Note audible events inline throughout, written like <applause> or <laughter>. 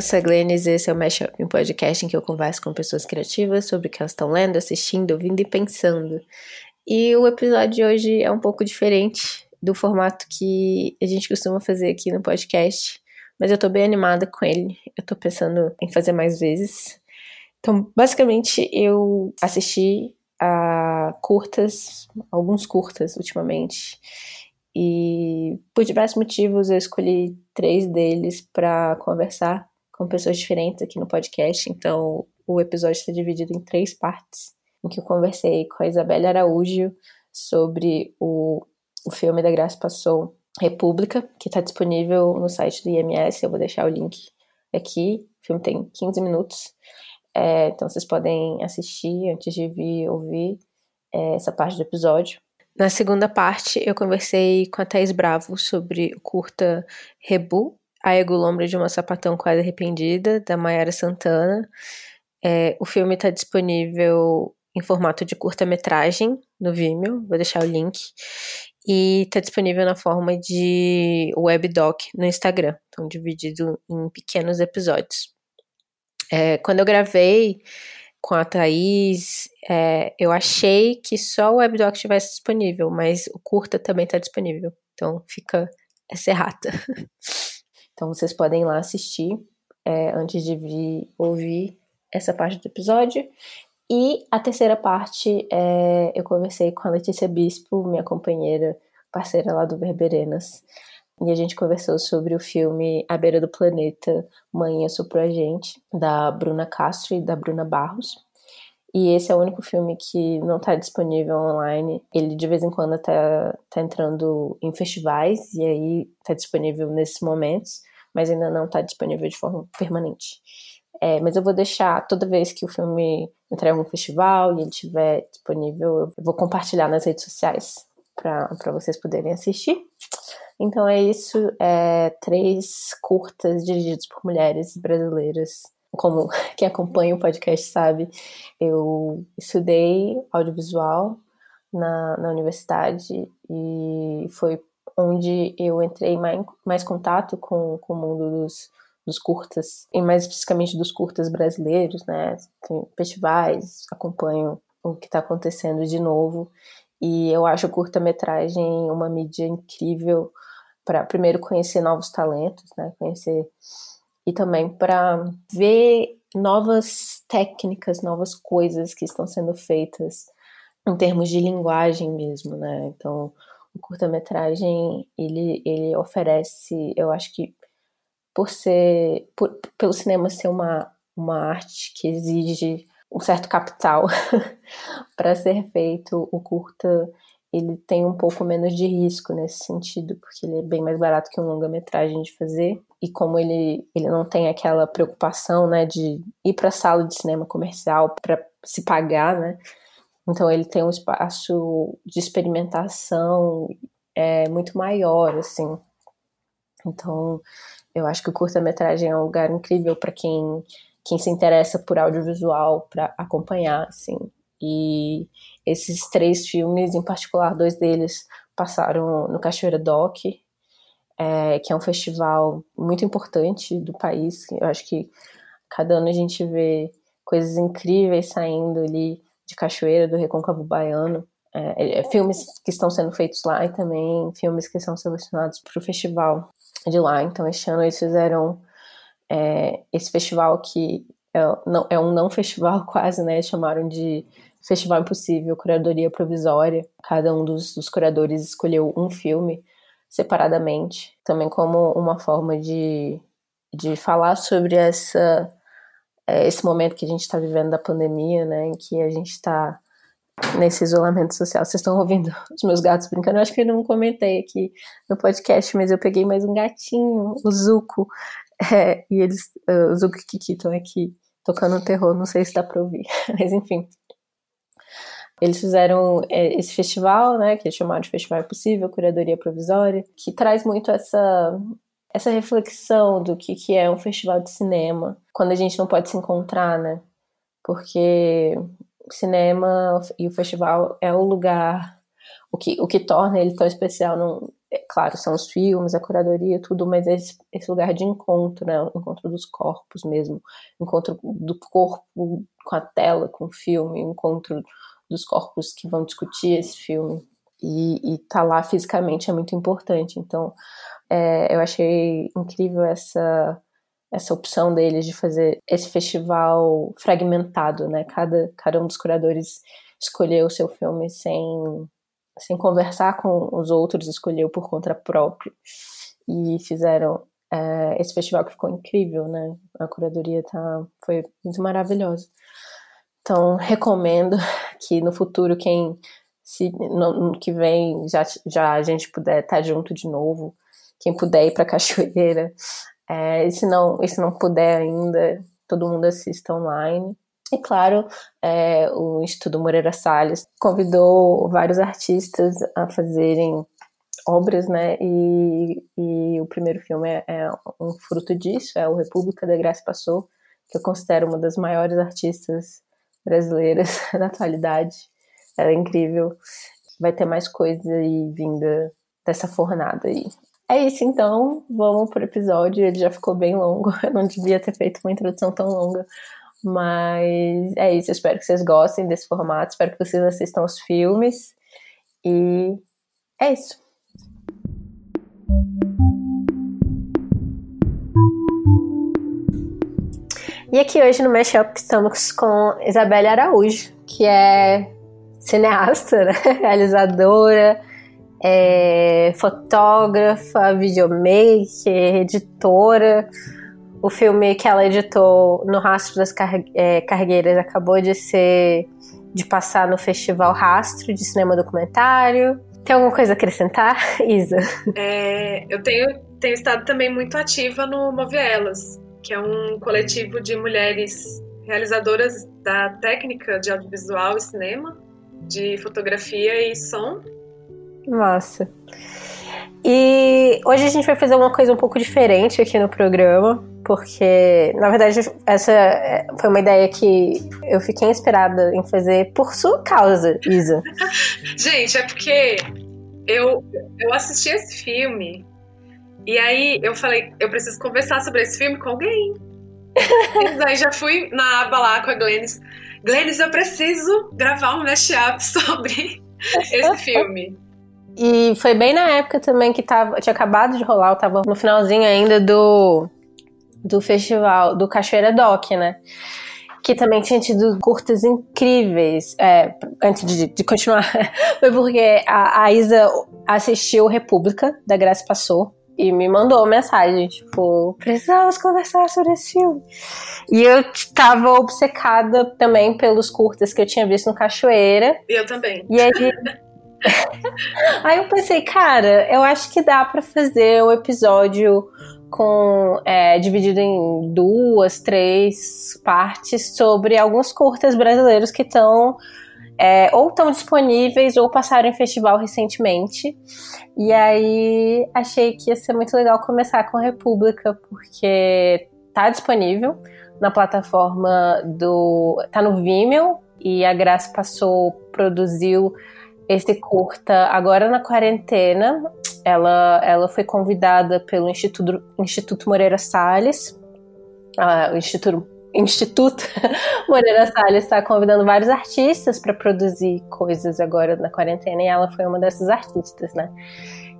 Eu sou a Glennis e esse é o Mashup, um podcast em que eu converso com pessoas criativas sobre o que elas estão lendo, assistindo, ouvindo e pensando. E o episódio de hoje é um pouco diferente do formato que a gente costuma fazer aqui no podcast, mas eu tô bem animada com ele. Eu tô pensando em fazer mais vezes. Então, basicamente, eu assisti a curtas, alguns curtas ultimamente. E por diversos motivos eu escolhi três deles para conversar com pessoas diferentes aqui no podcast. Então, o episódio está dividido em três partes, em que eu conversei com a Isabelle Araújo sobre o, o filme da Graça Passou, República, que está disponível no site do IMS. Eu vou deixar o link aqui. O filme tem 15 minutos. É, então vocês podem assistir antes de vir ouvir é, essa parte do episódio. Na segunda parte, eu conversei com a Thais Bravo sobre o curta Rebu, a Ego Lombra de uma Sapatão Quase Arrependida, da Mayara Santana. É, o filme está disponível em formato de curta-metragem no Vimeo, vou deixar o link. E está disponível na forma de webdoc no Instagram, então dividido em pequenos episódios. É, quando eu gravei com a Thaís, é, eu achei que só o webdoc estivesse disponível, mas o curta também está disponível. Então fica essa errata. <laughs> Então vocês podem ir lá assistir é, antes de vir ouvir essa parte do episódio. E a terceira parte, é, eu conversei com a Letícia Bispo, minha companheira, parceira lá do Verberenas. E a gente conversou sobre o filme A Beira do Planeta, Mãe a Gente, da Bruna Castro e da Bruna Barros. E esse é o único filme que não está disponível online. Ele de vez em quando está tá entrando em festivais e aí está disponível nesses momentos mas ainda não está disponível de forma permanente. É, mas eu vou deixar toda vez que o filme entrar em um festival e ele estiver disponível, eu vou compartilhar nas redes sociais para vocês poderem assistir. Então é isso, é, três curtas dirigidos por mulheres brasileiras. Como <laughs> quem acompanha o podcast sabe, eu estudei audiovisual na, na universidade e foi onde eu entrei mais, mais contato com, com o mundo dos, dos curtas, e mais especificamente dos curtas brasileiros, né? Tem festivais, acompanho o que está acontecendo de novo. E eu acho curta-metragem uma mídia incrível para, primeiro, conhecer novos talentos, né? Conhecer. E também para ver novas técnicas, novas coisas que estão sendo feitas em termos de linguagem mesmo, né? Então, o curta-metragem ele, ele oferece, eu acho que por ser, por, pelo cinema ser uma, uma arte que exige um certo capital <laughs> para ser feito, o curta ele tem um pouco menos de risco nesse sentido, porque ele é bem mais barato que um longa-metragem de fazer. E como ele, ele não tem aquela preocupação, né, de ir para a sala de cinema comercial para se pagar, né, então ele tem um espaço de experimentação é, muito maior, assim. Então eu acho que o curta-metragem é um lugar incrível para quem, quem se interessa por audiovisual, para acompanhar, assim. E esses três filmes, em particular, dois deles passaram no Cachoeira Doc, é, que é um festival muito importante do país. Eu acho que cada ano a gente vê coisas incríveis saindo ali de Cachoeira, do Recôncavo Baiano. É, é, é, filmes que estão sendo feitos lá e também filmes que são selecionados para o festival de lá. Então, este ano eles fizeram é, esse festival que é, não, é um não festival <laughs> quase, né? Chamaram de Festival Impossível, Curadoria Provisória. Cada um dos, dos curadores escolheu um filme separadamente, também como uma forma de, de falar sobre essa é, esse momento que a gente está vivendo da pandemia, né, em que a gente está nesse isolamento social. Vocês estão ouvindo <laughs> os meus gatos brincando? Eu acho que eu não comentei aqui no podcast, mas eu peguei mais um gatinho, o Zuko, é, e eles, uh, o Zuko e Kiki estão aqui tocando terror, não sei se dá para ouvir, <laughs> mas enfim. Eles fizeram é, esse festival, né, que é chamado de Festival Impossível, Curadoria Provisória, que traz muito essa essa reflexão do que, que é um festival de cinema, quando a gente não pode se encontrar, né? Porque o cinema e o festival é o lugar, o que, o que torna ele tão especial não, é, claro, são os filmes, a curadoria, tudo, mas esse, esse lugar de encontro, né? O encontro dos corpos mesmo, encontro do corpo com a tela, com o filme, encontro dos corpos que vão discutir esse filme. E, e tá lá fisicamente é muito importante. Então, é, eu achei incrível essa essa opção deles de fazer esse festival fragmentado, né? Cada, cada um dos curadores escolheu o seu filme sem, sem conversar com os outros, escolheu por conta própria. E fizeram é, esse festival que ficou incrível, né? A curadoria tá, foi muito maravilhosa. Então, recomendo <laughs> que no futuro, quem se no, no que vem já, já a gente puder estar tá junto de novo, quem puder ir para <laughs> Cachoeira, é, e, se não, e se não puder ainda, todo mundo assista online. E claro, é, o Instituto Moreira Salles convidou vários artistas a fazerem obras, né? E, e o primeiro filme é, é, um fruto disso, é o República da Graça Passou, que eu considero uma das maiores artistas brasileiras <laughs> da atualidade. Ela é incrível. Vai ter mais coisa aí vinda dessa fornada aí. É isso, então. Vamos pro episódio. Ele já ficou bem longo. <laughs> Eu não devia ter feito uma introdução tão longa. Mas é isso. Eu espero que vocês gostem desse formato. Espero que vocês assistam os filmes. E é isso. E aqui hoje no Mashup estamos com Isabelle Araújo, que é cineasta, né? <laughs> realizadora, é fotógrafa, videomaker, editora. O filme que ela editou no Rastro das Car é, Cargueiras acabou de ser de passar no Festival Rastro de Cinema Documentário. Tem alguma coisa a acrescentar, <laughs> Isa? É, eu tenho, tenho estado também muito ativa no Move Elas, que é um coletivo de mulheres realizadoras da técnica de audiovisual e cinema, de fotografia e som, Massa. E hoje a gente vai fazer uma coisa um pouco diferente aqui no programa, porque, na verdade, essa foi uma ideia que eu fiquei inspirada em fazer por sua causa, Isa. <laughs> gente, é porque eu, eu assisti esse filme e aí eu falei, eu preciso conversar sobre esse filme com alguém. <laughs> e aí já fui na aba lá com a Glennis. Glennis, eu preciso gravar um mashup <laughs> sobre esse filme. E foi bem na época também que tava, tinha acabado de rolar, eu tava no finalzinho ainda do, do festival, do Cachoeira Doc, né? Que também tinha tido curtas incríveis. É, antes de, de continuar, <laughs> foi porque a, a Isa assistiu República, da Graça Passou, e me mandou mensagem, tipo, precisamos conversar sobre esse filme. E eu tava obcecada também pelos curtas que eu tinha visto no Cachoeira. Eu também. E aí <laughs> Aí eu pensei, cara, eu acho que dá para fazer um episódio com é, dividido em duas, três partes sobre alguns curtas brasileiros que estão é, ou estão disponíveis ou passaram em festival recentemente. E aí achei que ia ser muito legal começar com República, porque tá disponível na plataforma do. tá no Vimeo e a Graça passou, produziu esse curta agora na quarentena. Ela, ela foi convidada pelo Instituto, Instituto Moreira Salles, uh, o Instituto, Instituto <laughs> Moreira Salles está convidando vários artistas para produzir coisas agora na quarentena e ela foi uma dessas artistas, né?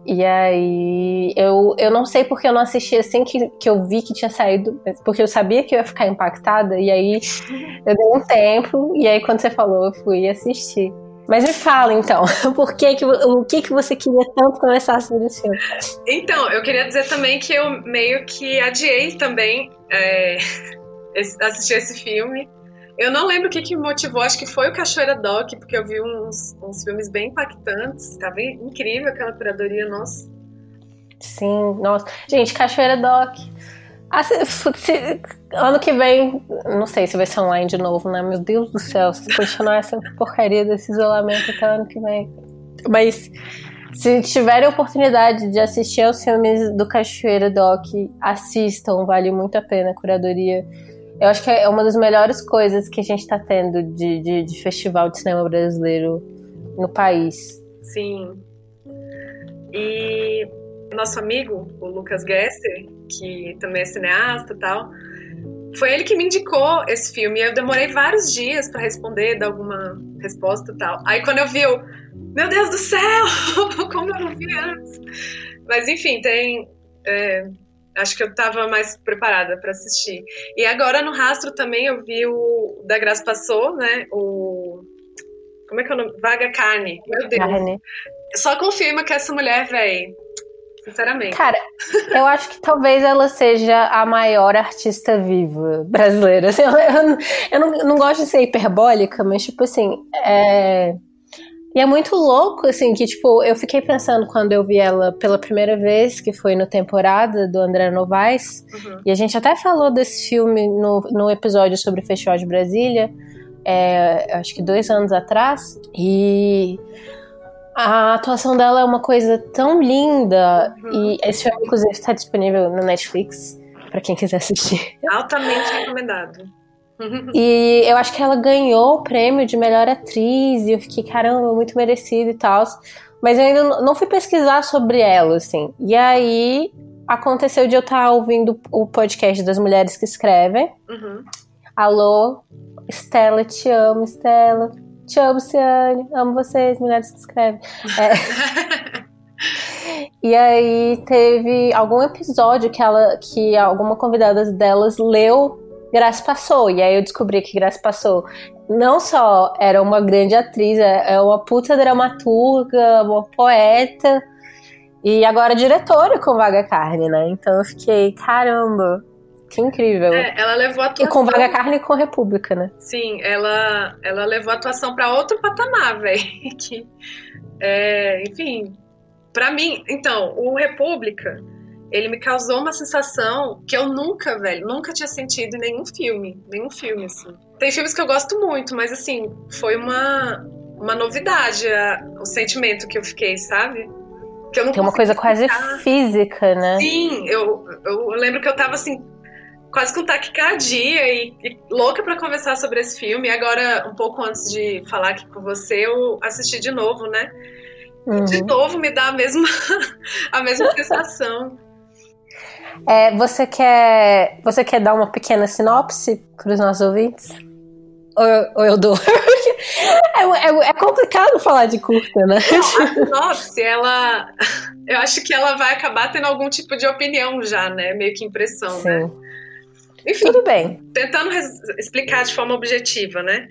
E aí, eu, eu não sei porque eu não assisti assim que, que eu vi que tinha saído, porque eu sabia que eu ia ficar impactada, e aí eu dei um tempo, e aí quando você falou, eu fui assistir. Mas me fala então, <laughs> por que que, o que que você queria tanto começar a sobre esse filme? Então, eu queria dizer também que eu meio que adiei também é, assistir esse filme. Eu não lembro o que, que motivou, acho que foi o Cachoeira Doc, porque eu vi uns, uns filmes bem impactantes. Tava incrível aquela curadoria, nossa. Sim, nossa. Gente, Cachoeira Doc se, se, ano que vem, não sei se vai ser online de novo, né? Meu Deus do céu, se continuar essa porcaria desse isolamento até ano que vem. Mas se tiverem oportunidade de assistir aos filmes do Cachoeira Doc, assistam, vale muito a pena a curadoria. Eu acho que é uma das melhores coisas que a gente está tendo de, de, de festival de cinema brasileiro no país. Sim. E nosso amigo, o Lucas Gesser, que também é cineasta e tal, foi ele que me indicou esse filme. Eu demorei vários dias para responder, dar alguma resposta e tal. Aí quando eu vi, eu, meu Deus do céu, <laughs> como eu não vi antes. Mas enfim, tem. É, acho que eu estava mais preparada para assistir. E agora no rastro também eu vi o da Graça Passou, né? O. Como é que é o nome? Vaga Carne. Meu Deus. Carne. Só confirma que essa mulher, velho sinceramente. Cara, eu acho que talvez ela seja a maior artista viva brasileira. Assim, eu, eu, eu não, não, gosto de ser hiperbólica, mas, tipo assim, é. E é muito louco, assim, que, tipo, eu fiquei pensando quando eu vi ela pela primeira vez, que foi no temporada do André Novaes, uhum. e a gente até falou desse filme no, no episódio sobre o Festival de Brasília, é, acho que dois anos atrás, e a atuação dela é uma coisa tão linda. Uhum. E esse filme, inclusive, está disponível no Netflix, para quem quiser assistir. Altamente recomendado. E eu acho que ela ganhou o prêmio de melhor atriz, e eu fiquei, caramba, muito merecido e tal. Mas eu ainda não fui pesquisar sobre ela, assim. E aí aconteceu de eu estar tá ouvindo o podcast das mulheres que escrevem. Uhum. Alô, Estela, te amo, Estela. Te amo, Ciane. Amo vocês, mulheres que escrevem. É. <laughs> e aí teve algum episódio que ela, que alguma convidada delas leu Graça Passou. E aí eu descobri que Graça Passou não só era uma grande atriz, é, é uma puta dramaturga, uma poeta. E agora diretora com Vaga Carne, né? Então eu fiquei, caramba, que incrível. É, ela levou a atuação... E com Vaga Carne e com República, né? Sim, ela, ela levou a atuação para outro patamar, <laughs> velho. Que, é, enfim, para mim, então, o República, ele me causou uma sensação que eu nunca, velho, nunca tinha sentido em nenhum filme, nenhum filme, assim. Tem filmes que eu gosto muito, mas, assim, foi uma, uma novidade a, o sentimento que eu fiquei, sabe? Que eu não Tem uma coisa quase física, né? Sim, eu, eu lembro que eu tava assim, quase com taquicardia e, e louca para conversar sobre esse filme. E agora, um pouco antes de falar aqui com você, eu assisti de novo, né? Uhum. De novo me dá a mesma, <laughs> a mesma sensação. É, você quer você quer dar uma pequena sinopse para os nossos ouvintes? Ou eu, ou eu dou? <laughs> é, é, é, complicado falar de curta, né? Não, a sinopse, ela. Eu acho que ela vai acabar tendo algum tipo de opinião já, né? Meio que impressão, Sim. né? Enfim, tudo bem. Tentando explicar de forma objetiva, né?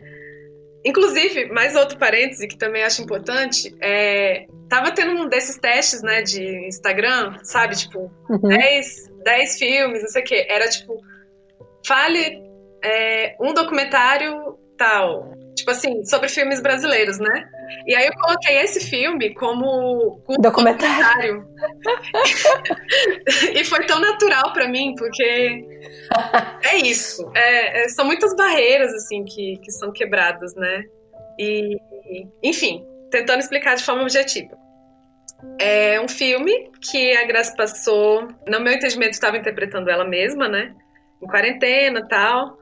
Inclusive, mais outro parêntese que também acho importante, é, tava tendo um desses testes, né, de Instagram, sabe, tipo, uhum. 10, 10 filmes, não sei o quê. Era tipo, fale é, um documentário tal, tipo assim, sobre filmes brasileiros, né? E aí eu coloquei esse filme como, documentário. <laughs> e foi tão natural para mim, porque é isso. É, é, são muitas barreiras, assim, que, que são quebradas, né? E, enfim, tentando explicar de forma objetiva. É um filme que a Graça passou, no meu entendimento, estava interpretando ela mesma, né? Em quarentena tal.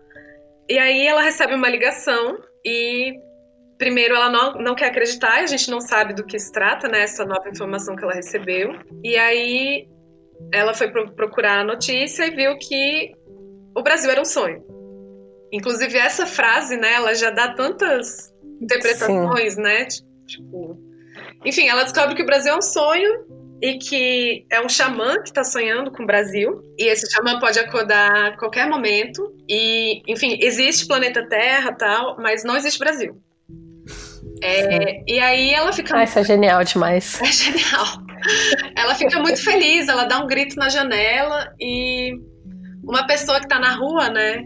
E aí ela recebe uma ligação e primeiro ela não, não quer acreditar, a gente não sabe do que se trata, né? Essa nova informação que ela recebeu. E aí ela foi procurar a notícia e viu que o Brasil era um sonho. Inclusive essa frase, né? Ela já dá tantas interpretações, Sim. né? Tipo, enfim, ela descobre que o Brasil é um sonho e que é um xamã que está sonhando com o Brasil. E esse xamã pode acordar a qualquer momento. E, enfim, existe planeta Terra tal, mas não existe Brasil. É, e aí ela fica. Ah, isso é genial demais. <laughs> É genial. ela fica muito feliz, ela dá um grito na janela e uma pessoa que tá na rua, né?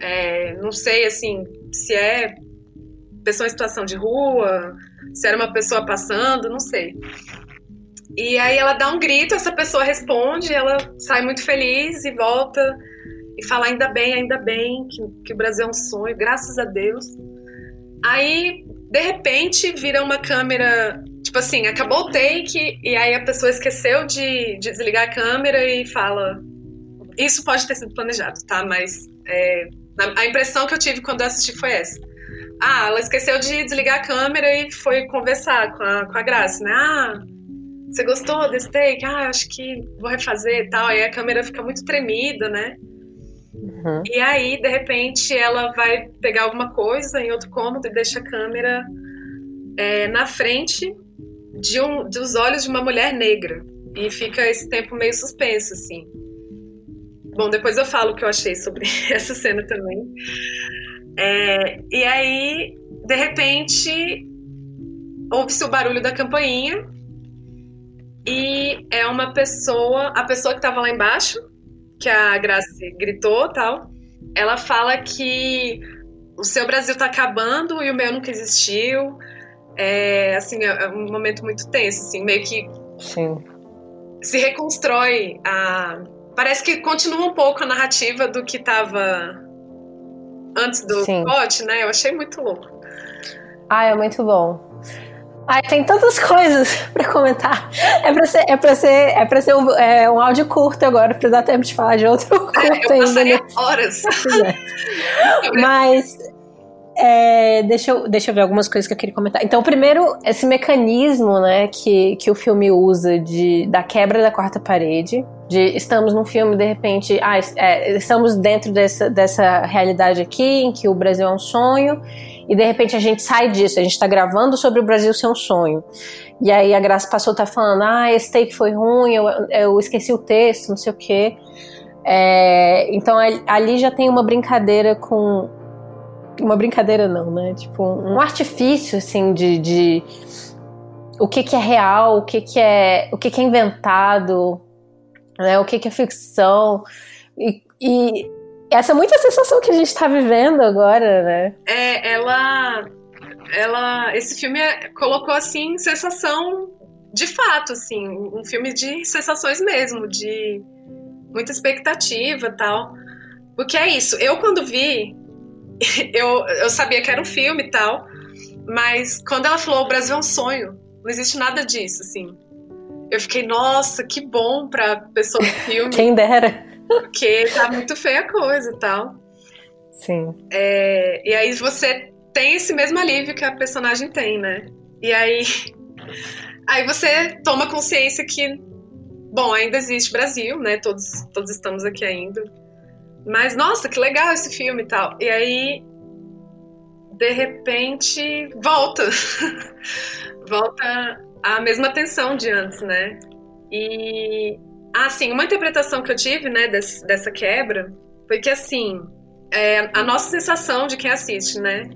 É, não sei assim se é pessoa em situação de rua, se era uma pessoa passando, não sei. E aí ela dá um grito, essa pessoa responde, ela sai muito feliz e volta e fala ainda bem, ainda bem que, que o Brasil é um sonho, graças a Deus. Aí de repente vira uma câmera, tipo assim, acabou o take e aí a pessoa esqueceu de, de desligar a câmera e fala. Isso pode ter sido planejado, tá? Mas é, a impressão que eu tive quando eu assisti foi essa. Ah, ela esqueceu de desligar a câmera e foi conversar com a, com a Graça, né? Ah, você gostou desse take? Ah, acho que vou refazer e tal. Aí a câmera fica muito tremida, né? Uhum. E aí, de repente, ela vai pegar alguma coisa em outro cômodo e deixa a câmera é, na frente de um, dos olhos de uma mulher negra. E fica esse tempo meio suspenso, assim. Bom, depois eu falo o que eu achei sobre <laughs> essa cena também. É, e aí, de repente, ouve-se o barulho da campainha e é uma pessoa, a pessoa que estava lá embaixo, que a Grace gritou tal, ela fala que o seu Brasil está acabando e o meu nunca existiu. É, assim, é um momento muito tenso, assim, meio que Sim. se reconstrói a... Parece que continua um pouco a narrativa do que estava antes do Sim. plot, né? Eu achei muito louco. Ah, é muito bom. Ai, tem tantas <laughs> coisas para comentar. É para ser, é para ser, é para ser um, é, um áudio curto agora, para dar tempo de falar de outro curto <laughs> é, eu ainda. Né? horas. <laughs> Mas é, deixa, eu, deixa eu ver algumas coisas que eu queria comentar. Então, primeiro, esse mecanismo né, que, que o filme usa de, da quebra da quarta parede, de estamos num filme, de repente, ah, é, estamos dentro dessa, dessa realidade aqui, em que o Brasil é um sonho, e de repente a gente sai disso, a gente tá gravando sobre o Brasil ser um sonho. E aí a Graça passou tá falando, ah, esse take foi ruim, eu, eu esqueci o texto, não sei o quê. É, então ali já tem uma brincadeira com. Uma brincadeira não, né? Tipo, um artifício, assim, de, de o que, que é real, o que, que é o que, que é inventado, né? O que, que é ficção. E, e essa é muita sensação que a gente está vivendo agora, né? É, ela. Ela. Esse filme colocou, assim, sensação de fato, assim. Um filme de sensações mesmo, de muita expectativa tal. Porque é isso. Eu, quando vi, <laughs> eu, eu sabia que era um filme e tal. Mas quando ela falou o Brasil é um sonho, não existe nada disso, assim. Eu fiquei, nossa, que bom pra pessoa do filme. Quem dera. Porque tá muito feia a coisa e tal. Sim. É, e aí você tem esse mesmo alívio que a personagem tem, né? E aí. <laughs> Aí você toma consciência que, bom, ainda existe Brasil, né? Todos, todos estamos aqui ainda. Mas, nossa, que legal esse filme e tal. E aí, de repente, volta. <laughs> volta a mesma tensão de antes, né? E ah, sim, uma interpretação que eu tive, né, desse, dessa quebra foi que, assim, é, a nossa sensação de quem assiste, né,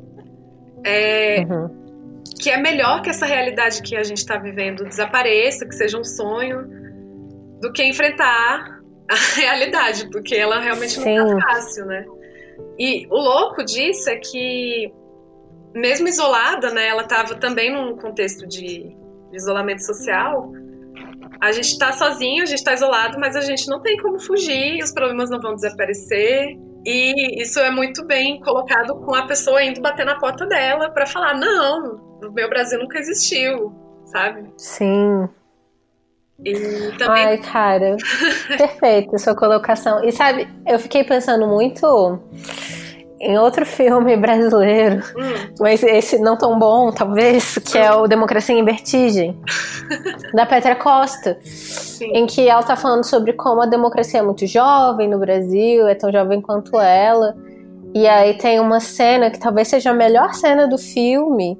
é uhum. que é melhor que essa realidade que a gente está vivendo desapareça, que seja um sonho, do que enfrentar a <laughs> realidade, porque ela realmente sim. não tá fácil, né. E o louco disso é que, mesmo isolada, né, ela estava também num contexto de, de isolamento social, a gente está sozinho, a gente está isolado, mas a gente não tem como fugir, os problemas não vão desaparecer. E isso é muito bem colocado com a pessoa indo bater na porta dela para falar: não, o meu Brasil nunca existiu, sabe? Sim. E também... Ai, cara, <laughs> perfeito sua colocação. E sabe, eu fiquei pensando muito em outro filme <laughs> brasileiro, hum. mas esse não tão bom, talvez, que hum. é o Democracia em Vertigem, <laughs> da Petra Costa, Sim. em que ela tá falando sobre como a democracia é muito jovem no Brasil, é tão jovem quanto ela. E aí tem uma cena que talvez seja a melhor cena do filme,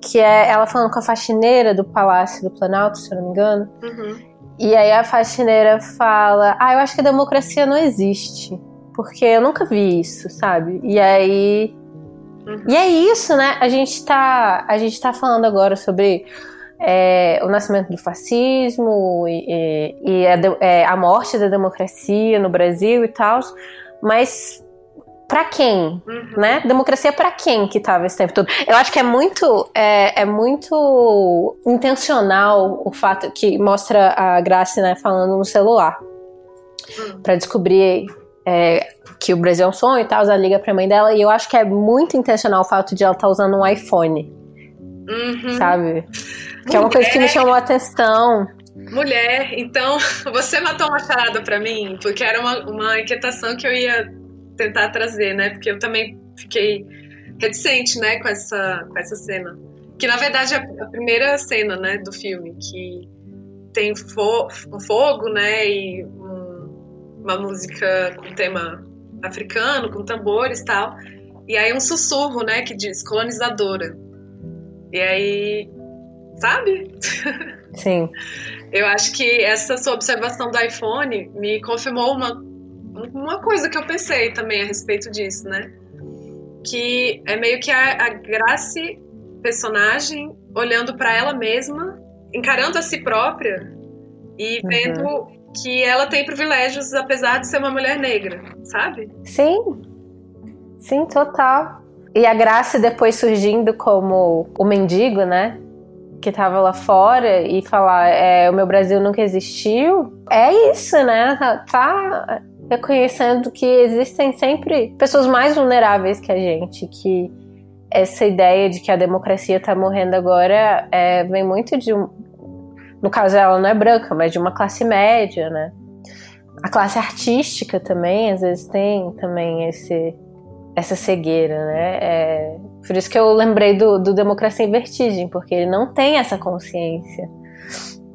que é ela falando com a faxineira do Palácio do Planalto, se eu não me engano. Uhum. E aí a faxineira fala: Ah, eu acho que a democracia não existe porque eu nunca vi isso, sabe? E aí. Uhum. E é isso, né? A gente tá, a gente tá falando agora sobre é, o nascimento do fascismo e, e a, é, a, morte da democracia no Brasil e tal, mas para quem, uhum. né? Democracia para quem que tava esse tempo todo? Eu acho que é muito, é, é muito intencional o fato que mostra a Grace, né, falando no celular uhum. para descobrir é, que o Brasil é um sonho e tal, ela liga pra mãe dela, e eu acho que é muito intencional o fato de ela estar tá usando um iPhone. Uhum. Sabe? Que Mulher. é uma coisa que me chamou a atenção. Mulher, então <laughs> você matou uma charada pra mim, porque era uma, uma inquietação que eu ia tentar trazer, né? Porque eu também fiquei reticente, né, com essa, com essa cena. Que na verdade é a primeira cena, né, do filme, que tem fo um fogo, né? E um, uma música com tema africano, com tambores e tal. E aí um sussurro, né, que diz colonizadora. E aí, sabe? Sim. <laughs> Eu acho que essa sua observação do iPhone me confirmou uma, uma coisa que eu pensei também a respeito disso, né? Que é meio que a, a Grace personagem olhando para ela mesma, encarando a si própria e uhum. vendo que ela tem privilégios apesar de ser uma mulher negra, sabe? Sim. Sim, total. E a Grace depois surgindo como o mendigo, né? Que tava lá fora e falar: é, o meu Brasil nunca existiu. É isso, né? Tá reconhecendo que existem sempre pessoas mais vulneráveis que a gente, que essa ideia de que a democracia está morrendo agora é, vem muito de um. No caso, ela não é branca, mas de uma classe média, né? A classe artística também, às vezes, tem também esse, essa cegueira, né? É, por isso que eu lembrei do, do Democracia em Vertigem, porque ele não tem essa consciência,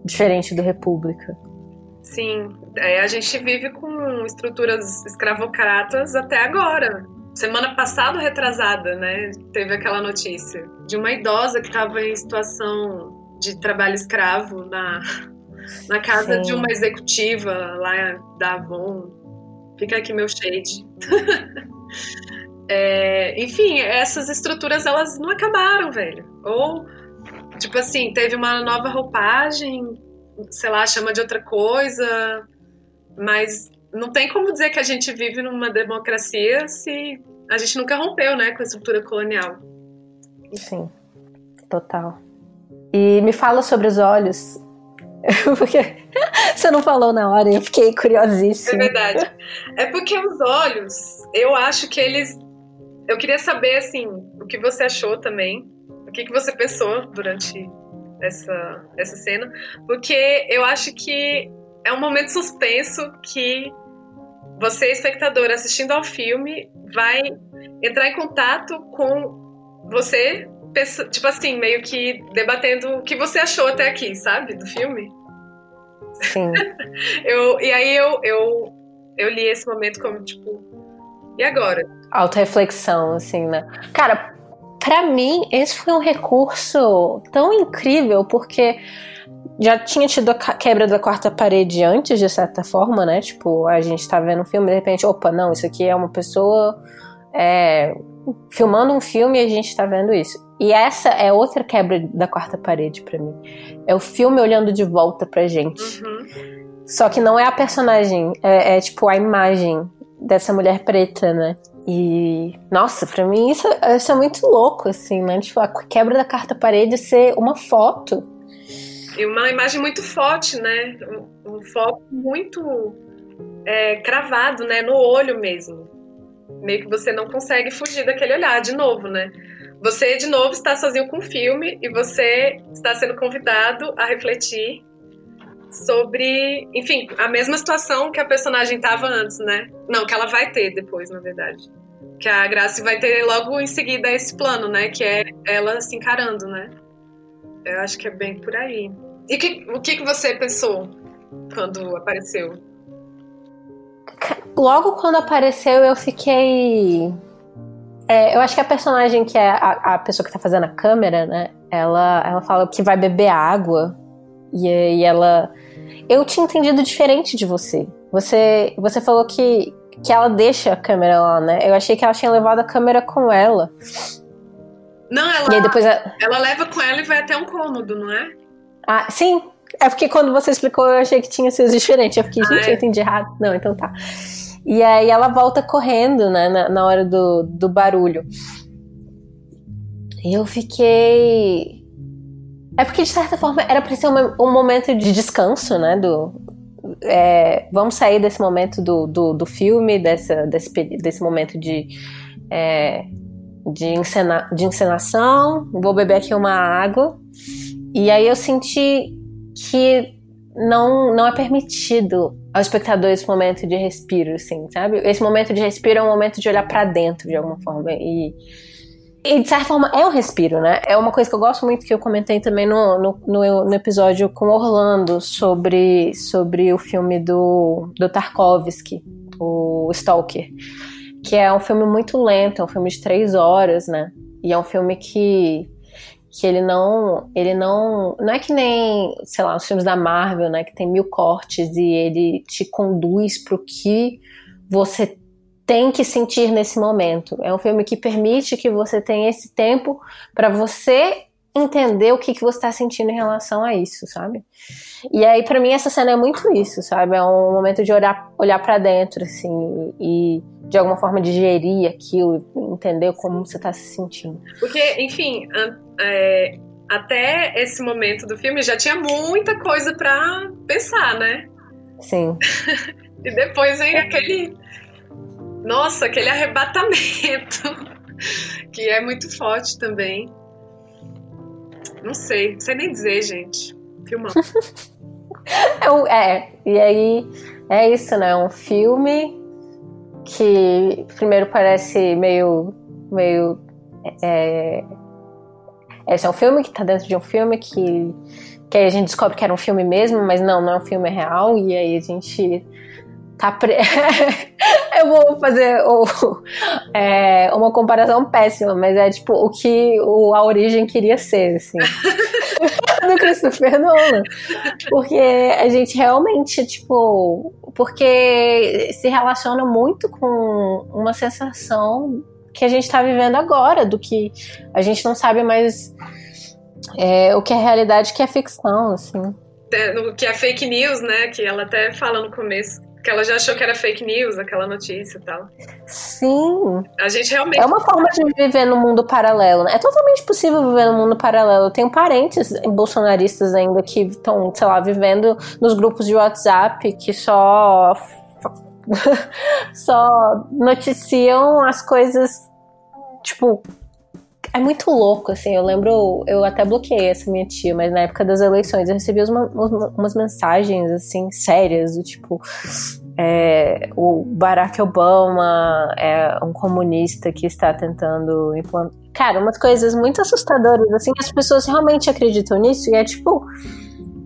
diferente do República. Sim, é, a gente vive com estruturas escravocratas até agora. Semana passada, retrasada, né? Teve aquela notícia de uma idosa que estava em situação de trabalho escravo na, <laughs> na casa Sim. de uma executiva lá da Avon. Fica aqui meu shade. <laughs> é, enfim, essas estruturas elas não acabaram, velho. Ou, tipo assim, teve uma nova roupagem, sei lá, chama de outra coisa, mas não tem como dizer que a gente vive numa democracia se a gente nunca rompeu, né, com a estrutura colonial. Sim, total. E me fala sobre os olhos, <laughs> porque você não falou na hora e eu fiquei curiosíssima. É verdade. É porque os olhos, eu acho que eles. Eu queria saber, assim, o que você achou também, o que, que você pensou durante essa, essa cena, porque eu acho que é um momento suspenso que você, espectador, assistindo ao filme, vai entrar em contato com você, tipo assim, meio que debatendo o que você achou até aqui, sabe? Do filme. Sim. <laughs> eu, e aí eu, eu, eu li esse momento como, tipo, e agora? Auto-reflexão, assim, né? Cara, para mim, esse foi um recurso tão incrível, porque já tinha tido a quebra da quarta parede antes, de certa forma, né? Tipo, a gente tá vendo um filme e de repente, opa, não, isso aqui é uma pessoa é, filmando um filme e a gente tá vendo isso. E essa é outra quebra da quarta parede para mim. É o filme olhando de volta pra gente. Uhum. Só que não é a personagem, é, é tipo a imagem dessa mulher preta, né? E, nossa, pra mim isso, isso é muito louco, assim, né? Tipo, a quebra da quarta parede ser uma foto e uma imagem muito forte, né? Um, um foco muito é, cravado, né? No olho mesmo. Meio que você não consegue fugir daquele olhar de novo, né? Você, de novo, está sozinho com o filme e você está sendo convidado a refletir sobre, enfim, a mesma situação que a personagem estava antes, né? Não, que ela vai ter depois, na verdade. Que a Grace vai ter logo em seguida esse plano, né? Que é ela se encarando, né? Eu acho que é bem por aí. E que, o que, que você pensou quando apareceu? Logo quando apareceu, eu fiquei. É, eu acho que a personagem que é a, a, pessoa que tá fazendo a câmera, né? Ela, ela fala que vai beber água. E, e ela. Eu tinha entendido diferente de você. Você, você falou que, que ela deixa a câmera lá, né? Eu achei que ela tinha levado a câmera com ela. Não, ela, depois ela... ela leva com ela e vai até um cômodo, não é? Ah, sim. É porque quando você explicou eu achei que tinha sido diferente. Eu fiquei, gente, ah, é? eu entendi errado. Não, então tá. E aí ela volta correndo, né, na, na hora do, do barulho. E eu fiquei. É porque, de certa forma, era pra ser um, um momento de descanso, né? Do, é, vamos sair desse momento do, do, do filme, dessa, desse, desse momento de, é, de, encena, de encenação. Vou beber aqui uma água. E aí eu senti que não, não é permitido ao espectador esse momento de respiro, assim, sabe? Esse momento de respiro é um momento de olhar para dentro de alguma forma. E, e de certa forma é um respiro, né? É uma coisa que eu gosto muito que eu comentei também no, no, no, no episódio com Orlando sobre, sobre o filme do, do Tarkovsky, o Stalker. Que é um filme muito lento, é um filme de três horas, né? E é um filme que que ele não, ele não, não é que nem, sei lá, os filmes da Marvel, né, que tem mil cortes e ele te conduz para o que você tem que sentir nesse momento. É um filme que permite que você tenha esse tempo para você entender o que, que você está sentindo em relação a isso, sabe? E aí, para mim, essa cena é muito isso, sabe? É um momento de olhar, olhar para dentro, assim, e de alguma forma digerir aquilo, entender como você está se sentindo. Porque, enfim, é, até esse momento do filme já tinha muita coisa para pensar, né? Sim. <laughs> e depois vem aquele. Nossa, aquele arrebatamento. <laughs> que é muito forte também. Não sei, não sei nem dizer, gente. Filmão. <laughs> é, é, e aí é isso, né? Um filme que primeiro parece meio. meio. É, esse é um filme que tá dentro de um filme que, que aí a gente descobre que era um filme mesmo, mas não, não é um filme real, e aí a gente tá pre... <laughs> eu vou fazer o, é, uma comparação péssima, mas é tipo o que o, a origem queria ser, assim. <laughs> do Christopher Nolan. Porque a gente realmente, tipo. Porque se relaciona muito com uma sensação que a gente está vivendo agora, do que a gente não sabe mais é, o que é realidade, o que é ficção, assim. É, que é fake news, né? Que ela até fala no começo que ela já achou que era fake news, aquela notícia e tal. Sim. A gente realmente. É uma forma de viver no mundo paralelo, né? É totalmente possível viver no mundo paralelo. Eu tenho parentes bolsonaristas ainda que estão, sei lá, vivendo nos grupos de WhatsApp que só. <laughs> só noticiam as coisas, tipo, é muito louco, assim. Eu lembro, eu até bloqueei essa minha tia, mas na época das eleições eu recebi uma, umas mensagens, assim, sérias, do tipo. É, o Barack Obama é um comunista que está tentando implantar. Cara, umas coisas muito assustadoras, assim, as pessoas realmente acreditam nisso e é tipo.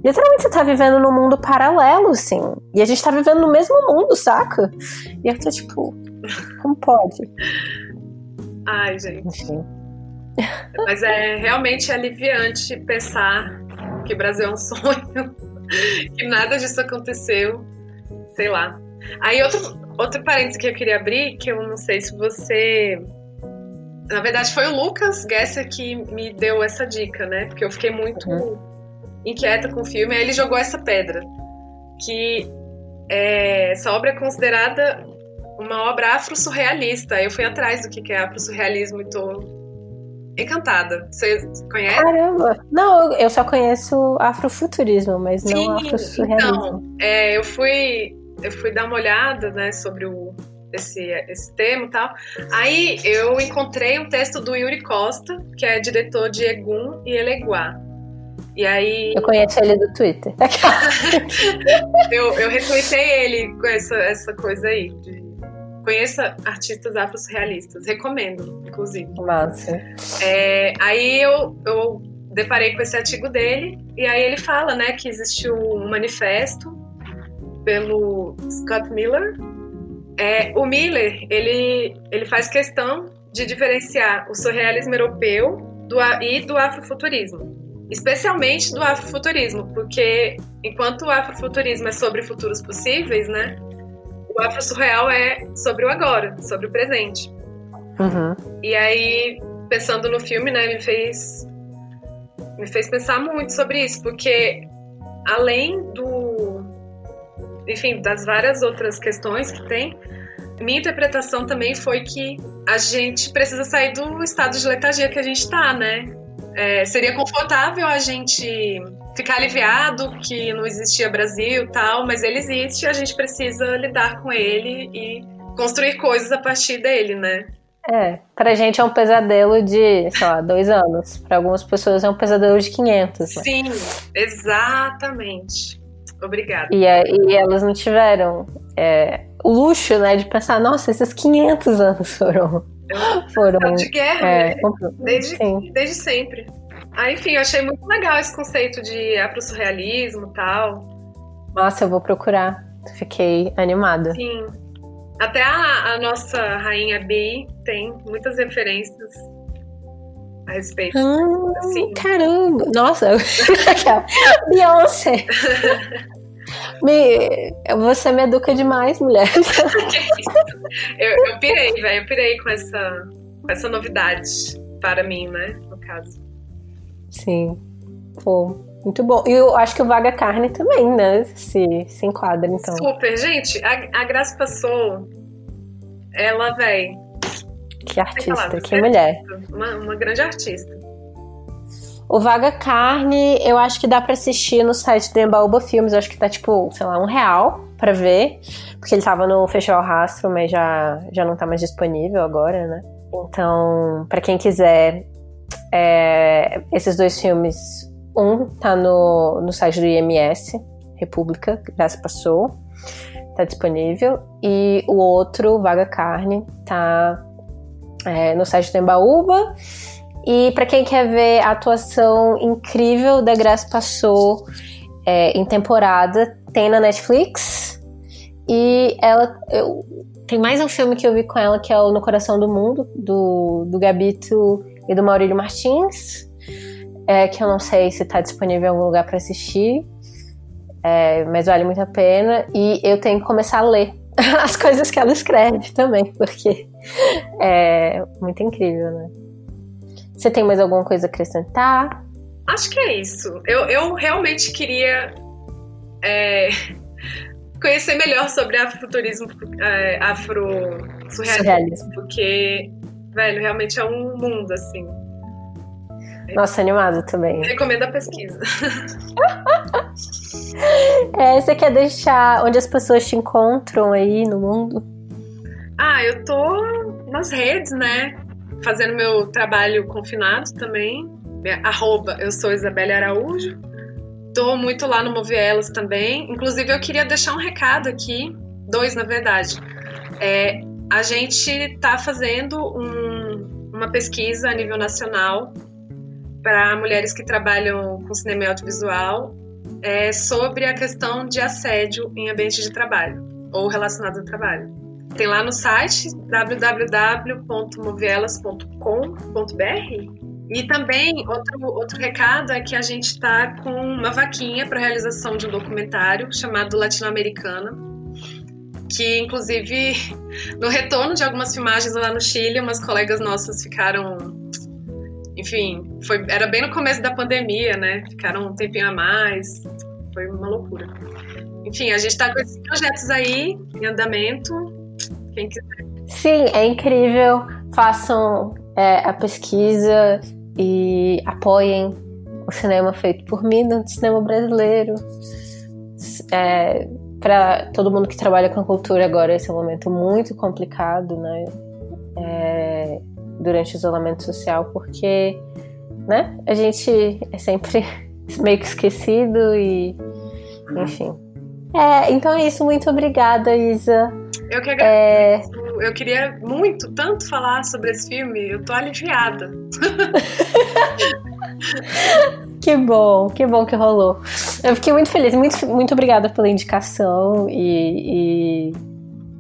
Literalmente você tá vivendo num mundo paralelo, assim. E a gente tá vivendo no mesmo mundo, saca? E eu tô tipo. Como pode? Ai, gente. Enfim. Mas é realmente aliviante pensar que o Brasil é um sonho, <laughs> que nada disso aconteceu, sei lá. Aí outro, outro parênteses que eu queria abrir, que eu não sei se você. Na verdade, foi o Lucas Gesser que me deu essa dica, né? Porque eu fiquei muito uhum. inquieta com o filme. Aí ele jogou essa pedra. Que é, essa obra é considerada uma obra afro-surrealista. Eu fui atrás do que é afro-surrealismo e tô Encantada. Você conhece? Caramba! Não, eu só conheço afrofuturismo, mas Sim, não afrosurrealismo. Então, é, eu fui eu fui dar uma olhada, né, sobre o esse, esse tema e tal. Aí eu encontrei um texto do Yuri Costa, que é diretor de Egum e Eleguá. E aí. Eu conheço ele do Twitter. <laughs> eu, eu retuitei ele com essa, essa coisa aí, de Conheça artistas afro-surrealistas, recomendo, inclusive. Massa. É, aí eu, eu deparei com esse artigo dele, e aí ele fala né, que existiu um manifesto pelo Scott Miller. É, o Miller, ele, ele faz questão de diferenciar o surrealismo europeu do, e do afrofuturismo. Especialmente do afrofuturismo, porque enquanto o afrofuturismo é sobre futuros possíveis, né? O afro surreal é sobre o agora, sobre o presente. Uhum. E aí, pensando no filme, né, me fez me fez pensar muito sobre isso, porque além do enfim, das várias outras questões que tem, minha interpretação também foi que a gente precisa sair do estado de letargia que a gente está, né? É, seria confortável a gente ficar aliviado que não existia Brasil tal, mas ele existe e a gente precisa lidar com ele e construir coisas a partir dele, né? É, pra gente é um pesadelo de, sei lá, dois anos. Para algumas pessoas é um pesadelo de 500. Né? Sim, exatamente. Obrigada. E, e elas não tiveram é, o luxo, né, de pensar, nossa, esses 500 anos foram Foram. de guerra, é, né? desde, desde sempre. Aí, enfim, eu achei muito legal esse conceito de é pro surrealismo e tal. Nossa, eu vou procurar. Fiquei animada. Sim. Até a, a nossa rainha Bey tem muitas referências a respeito. Ah, assim. Caramba! Nossa! <laughs> Beyoncé! <laughs> Me, você me educa demais, mulher. <laughs> eu, eu pirei, velho. Eu pirei com essa, com essa novidade para mim, né? No caso. Sim. Pô, muito bom. E eu acho que o Vaga Carne também, né? Se, se enquadra, então. Super. Gente, a, a Graça passou. Ela, velho. Que artista, que mulher. Uma, uma grande artista. O Vaga Carne, eu acho que dá para assistir no site do Embaúba Filmes. Eu acho que tá tipo, sei lá, um real para ver. Porque ele tava no Festival Rastro, mas já, já não tá mais disponível agora, né? Então, para quem quiser, é, esses dois filmes, um tá no, no site do IMS, República, Graça Passou, tá disponível. E o outro, Vaga Carne, tá é, no site do Embaúba. E para quem quer ver a atuação incrível da Graça Passou é, em temporada, tem na Netflix. E ela. Eu, tem mais um filme que eu vi com ela que é o No Coração do Mundo, do, do Gabito e do Maurílio Martins. É, que eu não sei se está disponível em algum lugar para assistir. É, mas vale muito a pena. E eu tenho que começar a ler <laughs> as coisas que ela escreve também, porque é muito incrível, né? Você tem mais alguma coisa a acrescentar? Acho que é isso. Eu, eu realmente queria é, <laughs> conhecer melhor sobre afrofuturismo, é, afro-surrealismo, porque, velho, realmente é um mundo, assim. Nossa, animado também. Recomendo a pesquisa. <laughs> é, você quer deixar onde as pessoas te encontram aí no mundo? Ah, eu tô nas redes, né? fazendo meu trabalho confinado também. Arroba, eu sou Isabelle Araújo. Tô muito lá no Movielas também. Inclusive, eu queria deixar um recado aqui, dois na verdade. É, a gente está fazendo um, uma pesquisa a nível nacional para mulheres que trabalham com cinema e audiovisual é, sobre a questão de assédio em ambiente de trabalho ou relacionado ao trabalho. Tem lá no site www.movielas.com.br. E também, outro, outro recado é que a gente está com uma vaquinha para realização de um documentário chamado Latino-Americana, que inclusive <laughs> no retorno de algumas filmagens lá no Chile, umas colegas nossas ficaram, enfim, foi, era bem no começo da pandemia, né? Ficaram um tempinho a mais, foi uma loucura. Enfim, a gente está com esses projetos aí em andamento quem quiser. Sim, é incrível. Façam é, a pesquisa e apoiem o cinema feito por mim, no cinema brasileiro. É, para todo mundo que trabalha com cultura agora, esse é um momento muito complicado, né? É, durante o isolamento social, porque né, a gente é sempre <laughs> meio que esquecido e enfim. É, então é isso, muito obrigada, Isa. Eu que agradeço. É... Eu queria muito, tanto falar sobre esse filme. Eu tô aliviada. <laughs> que bom, que bom que rolou. Eu fiquei muito feliz. Muito, muito obrigada pela indicação e, e,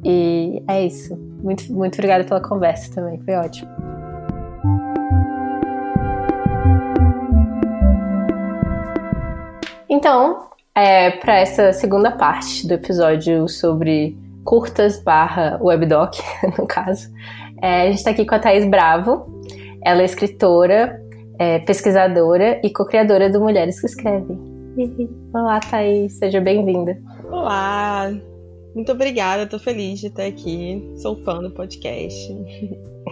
e é isso. Muito, muito obrigada pela conversa também. Foi ótimo. Então, é, para essa segunda parte do episódio sobre curtas barra webdoc, <laughs> no caso. É, a gente está aqui com a Thais Bravo. Ela é escritora, é, pesquisadora e co-criadora do Mulheres que Escrevem. <laughs> Olá, Thaís, seja bem-vinda. Olá, muito obrigada, estou feliz de estar aqui. Sou fã do podcast.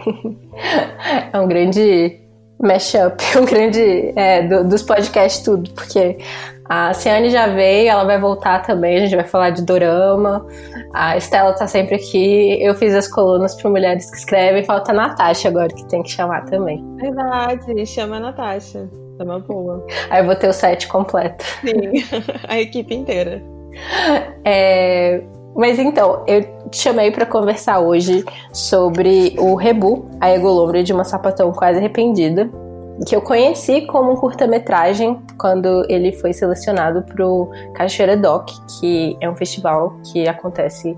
<laughs> é um grande mashup, <laughs> um grande é, do, dos podcasts tudo, porque a Ciane já veio, ela vai voltar também, a gente vai falar de dorama. A Estela tá sempre aqui. Eu fiz as colunas para mulheres que escrevem, falta a Natasha agora, que tem que chamar também. Verdade, chama a Natasha. É uma boa. Aí eu vou ter o set completo. Sim, <laughs> a equipe inteira. É, Mas então, eu te chamei para conversar hoje sobre o Rebu, a Egolombre de uma sapatão quase arrependida, que eu conheci como um curta-metragem quando ele foi selecionado para o Cachoeira Doc, que é um festival que acontece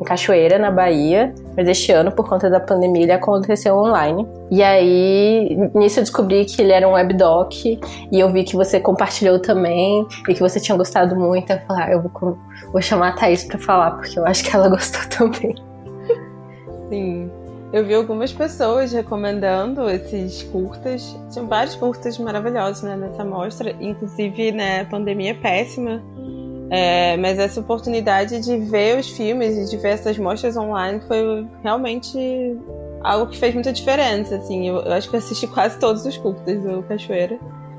em Cachoeira, na Bahia, mas este ano, por conta da pandemia, ele aconteceu online. E aí, nisso eu descobri que ele era um webdoc, e eu vi que você compartilhou também, e que você tinha gostado muito. Eu falei, ah, eu vou, vou chamar a Thaís pra falar, porque eu acho que ela <laughs> gostou também. Sim. Eu vi algumas pessoas recomendando esses curtas. Tinham vários curtas maravilhosos né, nessa mostra, inclusive, né, pandemia péssima. É, mas essa oportunidade de ver os filmes e de ver essas mostras online foi realmente algo que fez muita diferença. Assim, eu, eu acho que eu assisti quase todos os curtas do Cachoeira.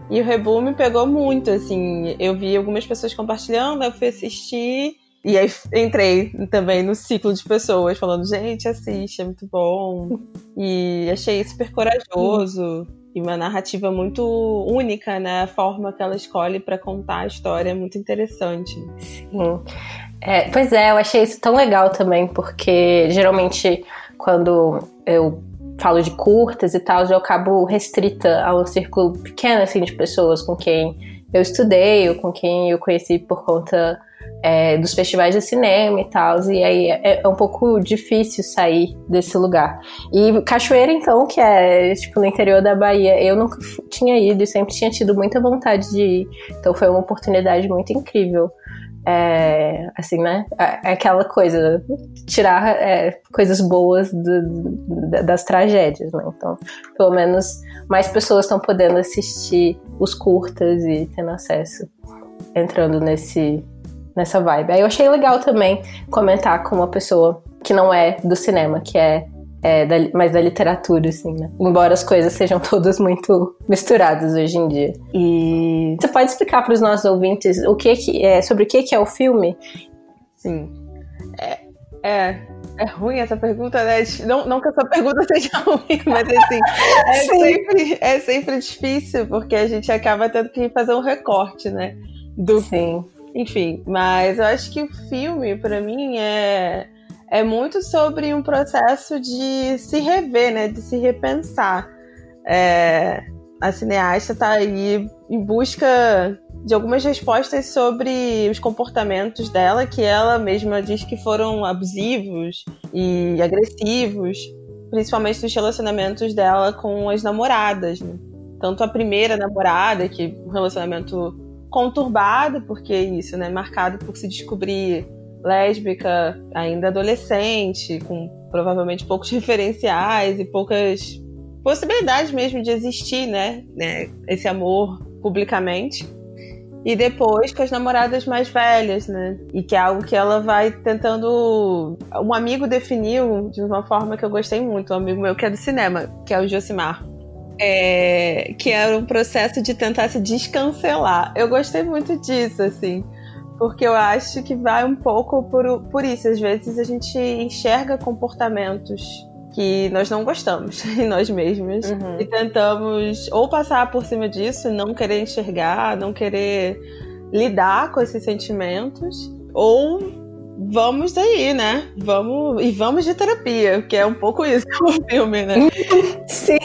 E o Rebu me pegou muito, assim. Eu vi algumas pessoas compartilhando, eu fui assistir. E aí entrei também no ciclo de pessoas falando, gente, assiste, é muito bom. E achei super corajoso. E uma narrativa muito única, né? A forma que ela escolhe para contar a história é muito interessante. Sim. É, pois é, eu achei isso tão legal também, porque geralmente quando eu falo de curtas e tal, eu acabo restrita a um círculo pequeno assim, de pessoas com quem eu estudei ou com quem eu conheci por conta é, dos festivais de cinema e tal, e aí é, é, um pouco difícil sair desse lugar. E Cachoeira, então, que é tipo no interior da Bahia, eu nunca tinha ido e sempre tinha tido muita vontade de ir, então foi uma oportunidade muito incrível. É, assim, né? É, é aquela coisa, tirar é, coisas boas do, das tragédias, né? Então, pelo menos mais pessoas estão podendo assistir os curtas e tendo acesso, entrando nesse nessa vibe. Aí eu achei legal também comentar com uma pessoa que não é do cinema, que é, é da, mais da literatura, assim, né? Embora as coisas sejam <laughs> todas muito misturadas hoje em dia. E você pode explicar para os nossos ouvintes o que, que é sobre o que, que é o filme? Sim. É, é, é ruim essa pergunta, né? Não, não que essa pergunta <laughs> seja ruim, mas assim, é <laughs> sempre, é sempre difícil, porque a gente acaba tendo que fazer um recorte, né? Do, Sim. Enfim, mas eu acho que o filme, para mim, é, é muito sobre um processo de se rever, né? De se repensar. É, a cineasta está aí em busca de algumas respostas sobre os comportamentos dela, que ela mesma diz que foram abusivos e agressivos, principalmente nos relacionamentos dela com as namoradas. Né? Tanto a primeira namorada, que um relacionamento conturbado, porque é isso, né? Marcado por se descobrir lésbica ainda adolescente, com provavelmente poucos <laughs> referenciais e poucas possibilidades mesmo de existir, né? né? Esse amor publicamente. E depois com as namoradas mais velhas, né? E que é algo que ela vai tentando. Um amigo definiu de uma forma que eu gostei muito, um amigo meu que é do cinema, que é o Josimar é, que era um processo de tentar se descancelar. Eu gostei muito disso, assim, porque eu acho que vai um pouco por, por isso. Às vezes a gente enxerga comportamentos que nós não gostamos <laughs> em nós mesmos uhum. e tentamos ou passar por cima disso, não querer enxergar, não querer lidar com esses sentimentos, ou vamos aí, né? Vamos e vamos de terapia, que é um pouco isso <laughs> o filme, né? Sim.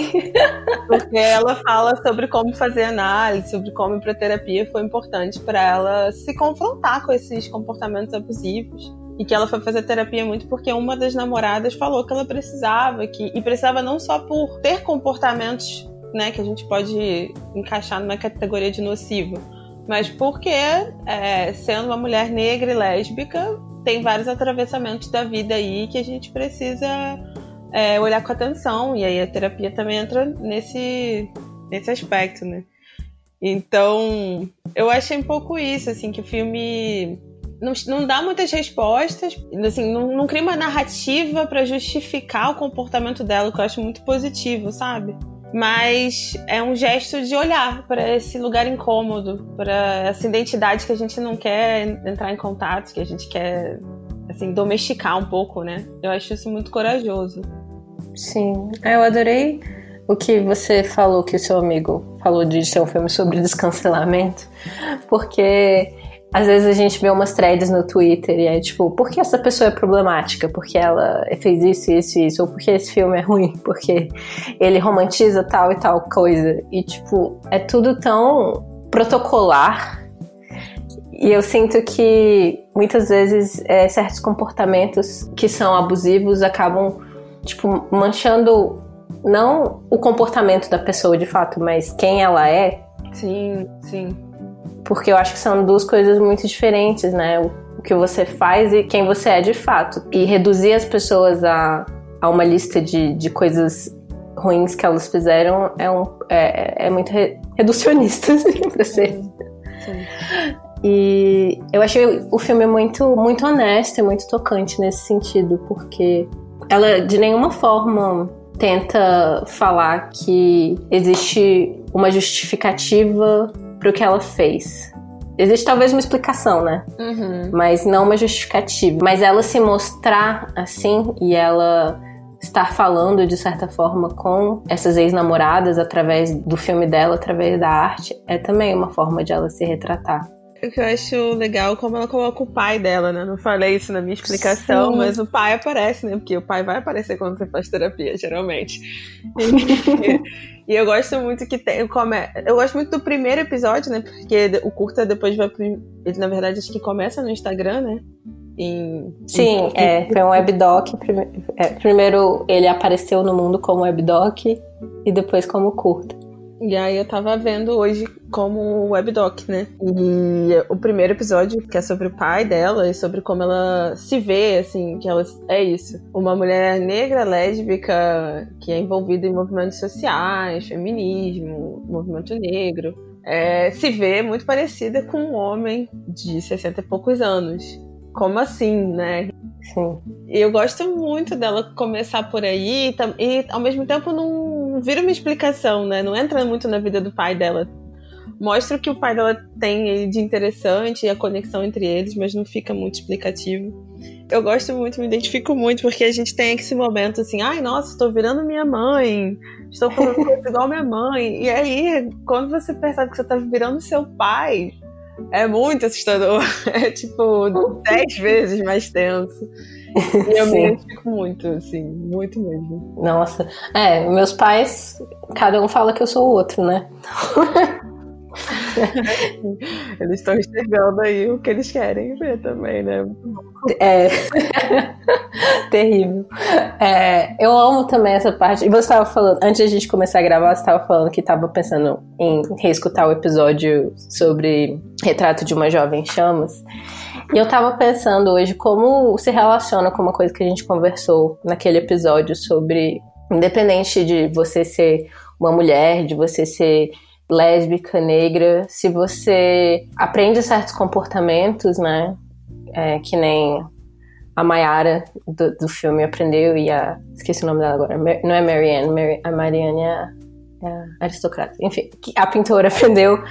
Porque ela fala sobre como fazer análise, sobre como ir para terapia foi importante para ela se confrontar com esses comportamentos abusivos. E que ela foi fazer terapia muito porque uma das namoradas falou que ela precisava, que e precisava não só por ter comportamentos, né, que a gente pode encaixar numa categoria de nocivo, mas porque, é, sendo uma mulher negra e lésbica, tem vários atravessamentos da vida aí que a gente precisa é, olhar com atenção. E aí a terapia também entra nesse, nesse aspecto, né? Então, eu achei um pouco isso, assim, que o filme não, não dá muitas respostas, assim, não, não cria uma narrativa para justificar o comportamento dela, que eu acho muito positivo, sabe? Mas é um gesto de olhar para esse lugar incômodo, para essa identidade que a gente não quer entrar em contato, que a gente quer assim domesticar um pouco, né? Eu acho isso muito corajoso. Sim, eu adorei o que você falou que o seu amigo falou de ser um filme sobre descancelamento, porque às vezes a gente vê umas threads no Twitter e é tipo, por que essa pessoa é problemática? Porque ela fez isso, isso e isso. Ou porque esse filme é ruim? <laughs> Porque ele romantiza tal e tal coisa. E tipo, é tudo tão protocolar. E eu sinto que muitas vezes é, certos comportamentos que são abusivos acabam, tipo, manchando não o comportamento da pessoa de fato, mas quem ela é. Sim, sim porque eu acho que são duas coisas muito diferentes, né? O que você faz e quem você é de fato. E reduzir as pessoas a, a uma lista de, de coisas ruins que elas fizeram é, um, é, é muito re, reducionista, <laughs> assim, pra ser. Sim. E eu achei o filme muito, muito honesto e muito tocante nesse sentido, porque ela de nenhuma forma tenta falar que existe uma justificativa pro que ela fez. Existe talvez uma explicação, né? Uhum. Mas não uma justificativa. Mas ela se mostrar assim e ela estar falando de certa forma com essas ex-namoradas através do filme dela, através da arte, é também uma forma de ela se retratar. O que eu acho legal como ela coloca o pai dela, né? Não falei isso na minha explicação, Sim. mas o pai aparece, né? Porque o pai vai aparecer quando você faz terapia, geralmente. E, <laughs> eu gosto muito que tem. Come... Eu gosto muito do primeiro episódio, né? Porque o curta depois vai. Ele, na verdade, acho que começa no Instagram, né? Em, Sim, em... é, foi um webdoc. É, primeiro ele apareceu no mundo como webdoc e depois como curta. E aí eu tava vendo hoje como webdoc, né? E o primeiro episódio, que é sobre o pai dela e sobre como ela se vê, assim, que ela é isso. Uma mulher negra, lésbica, que é envolvida em movimentos sociais, feminismo, movimento negro. É, se vê muito parecida com um homem de 60 e poucos anos. Como assim, né? Sim. E eu gosto muito dela começar por aí e, ao mesmo tempo não vira uma explicação, né? Não entra muito na vida do pai dela. Mostra o que o pai dela tem de interessante e a conexão entre eles, mas não fica muito explicativo. Eu gosto muito, me identifico muito, porque a gente tem esse momento assim, ai, nossa, estou virando minha mãe, estou falando coisa igual minha mãe. E aí, quando você percebe que você está virando seu pai, é muito assustador. <laughs> É tipo dez vezes mais tenso. E eu me identifico muito, assim, muito mesmo. Nossa. É, meus pais, cada um fala que eu sou o outro, né? <laughs> eles estão enxergando aí o que eles querem ver também, né? É. <laughs> <laughs> Terrível. É, eu amo também essa parte. E você estava falando, antes de a gente começar a gravar, você estava falando que estava pensando em reescutar o episódio sobre Retrato de uma Jovem Chamas. E eu estava pensando hoje como se relaciona com uma coisa que a gente conversou naquele episódio sobre, independente de você ser uma mulher, de você ser lésbica, negra, se você aprende certos comportamentos, né? É, que nem a Mayara do, do, filme aprendeu e a. Esqueci o nome dela agora. Não é Marianne, Mary, a Marianne é, é aristocrata. Enfim, a pintora <laughs> aprendeu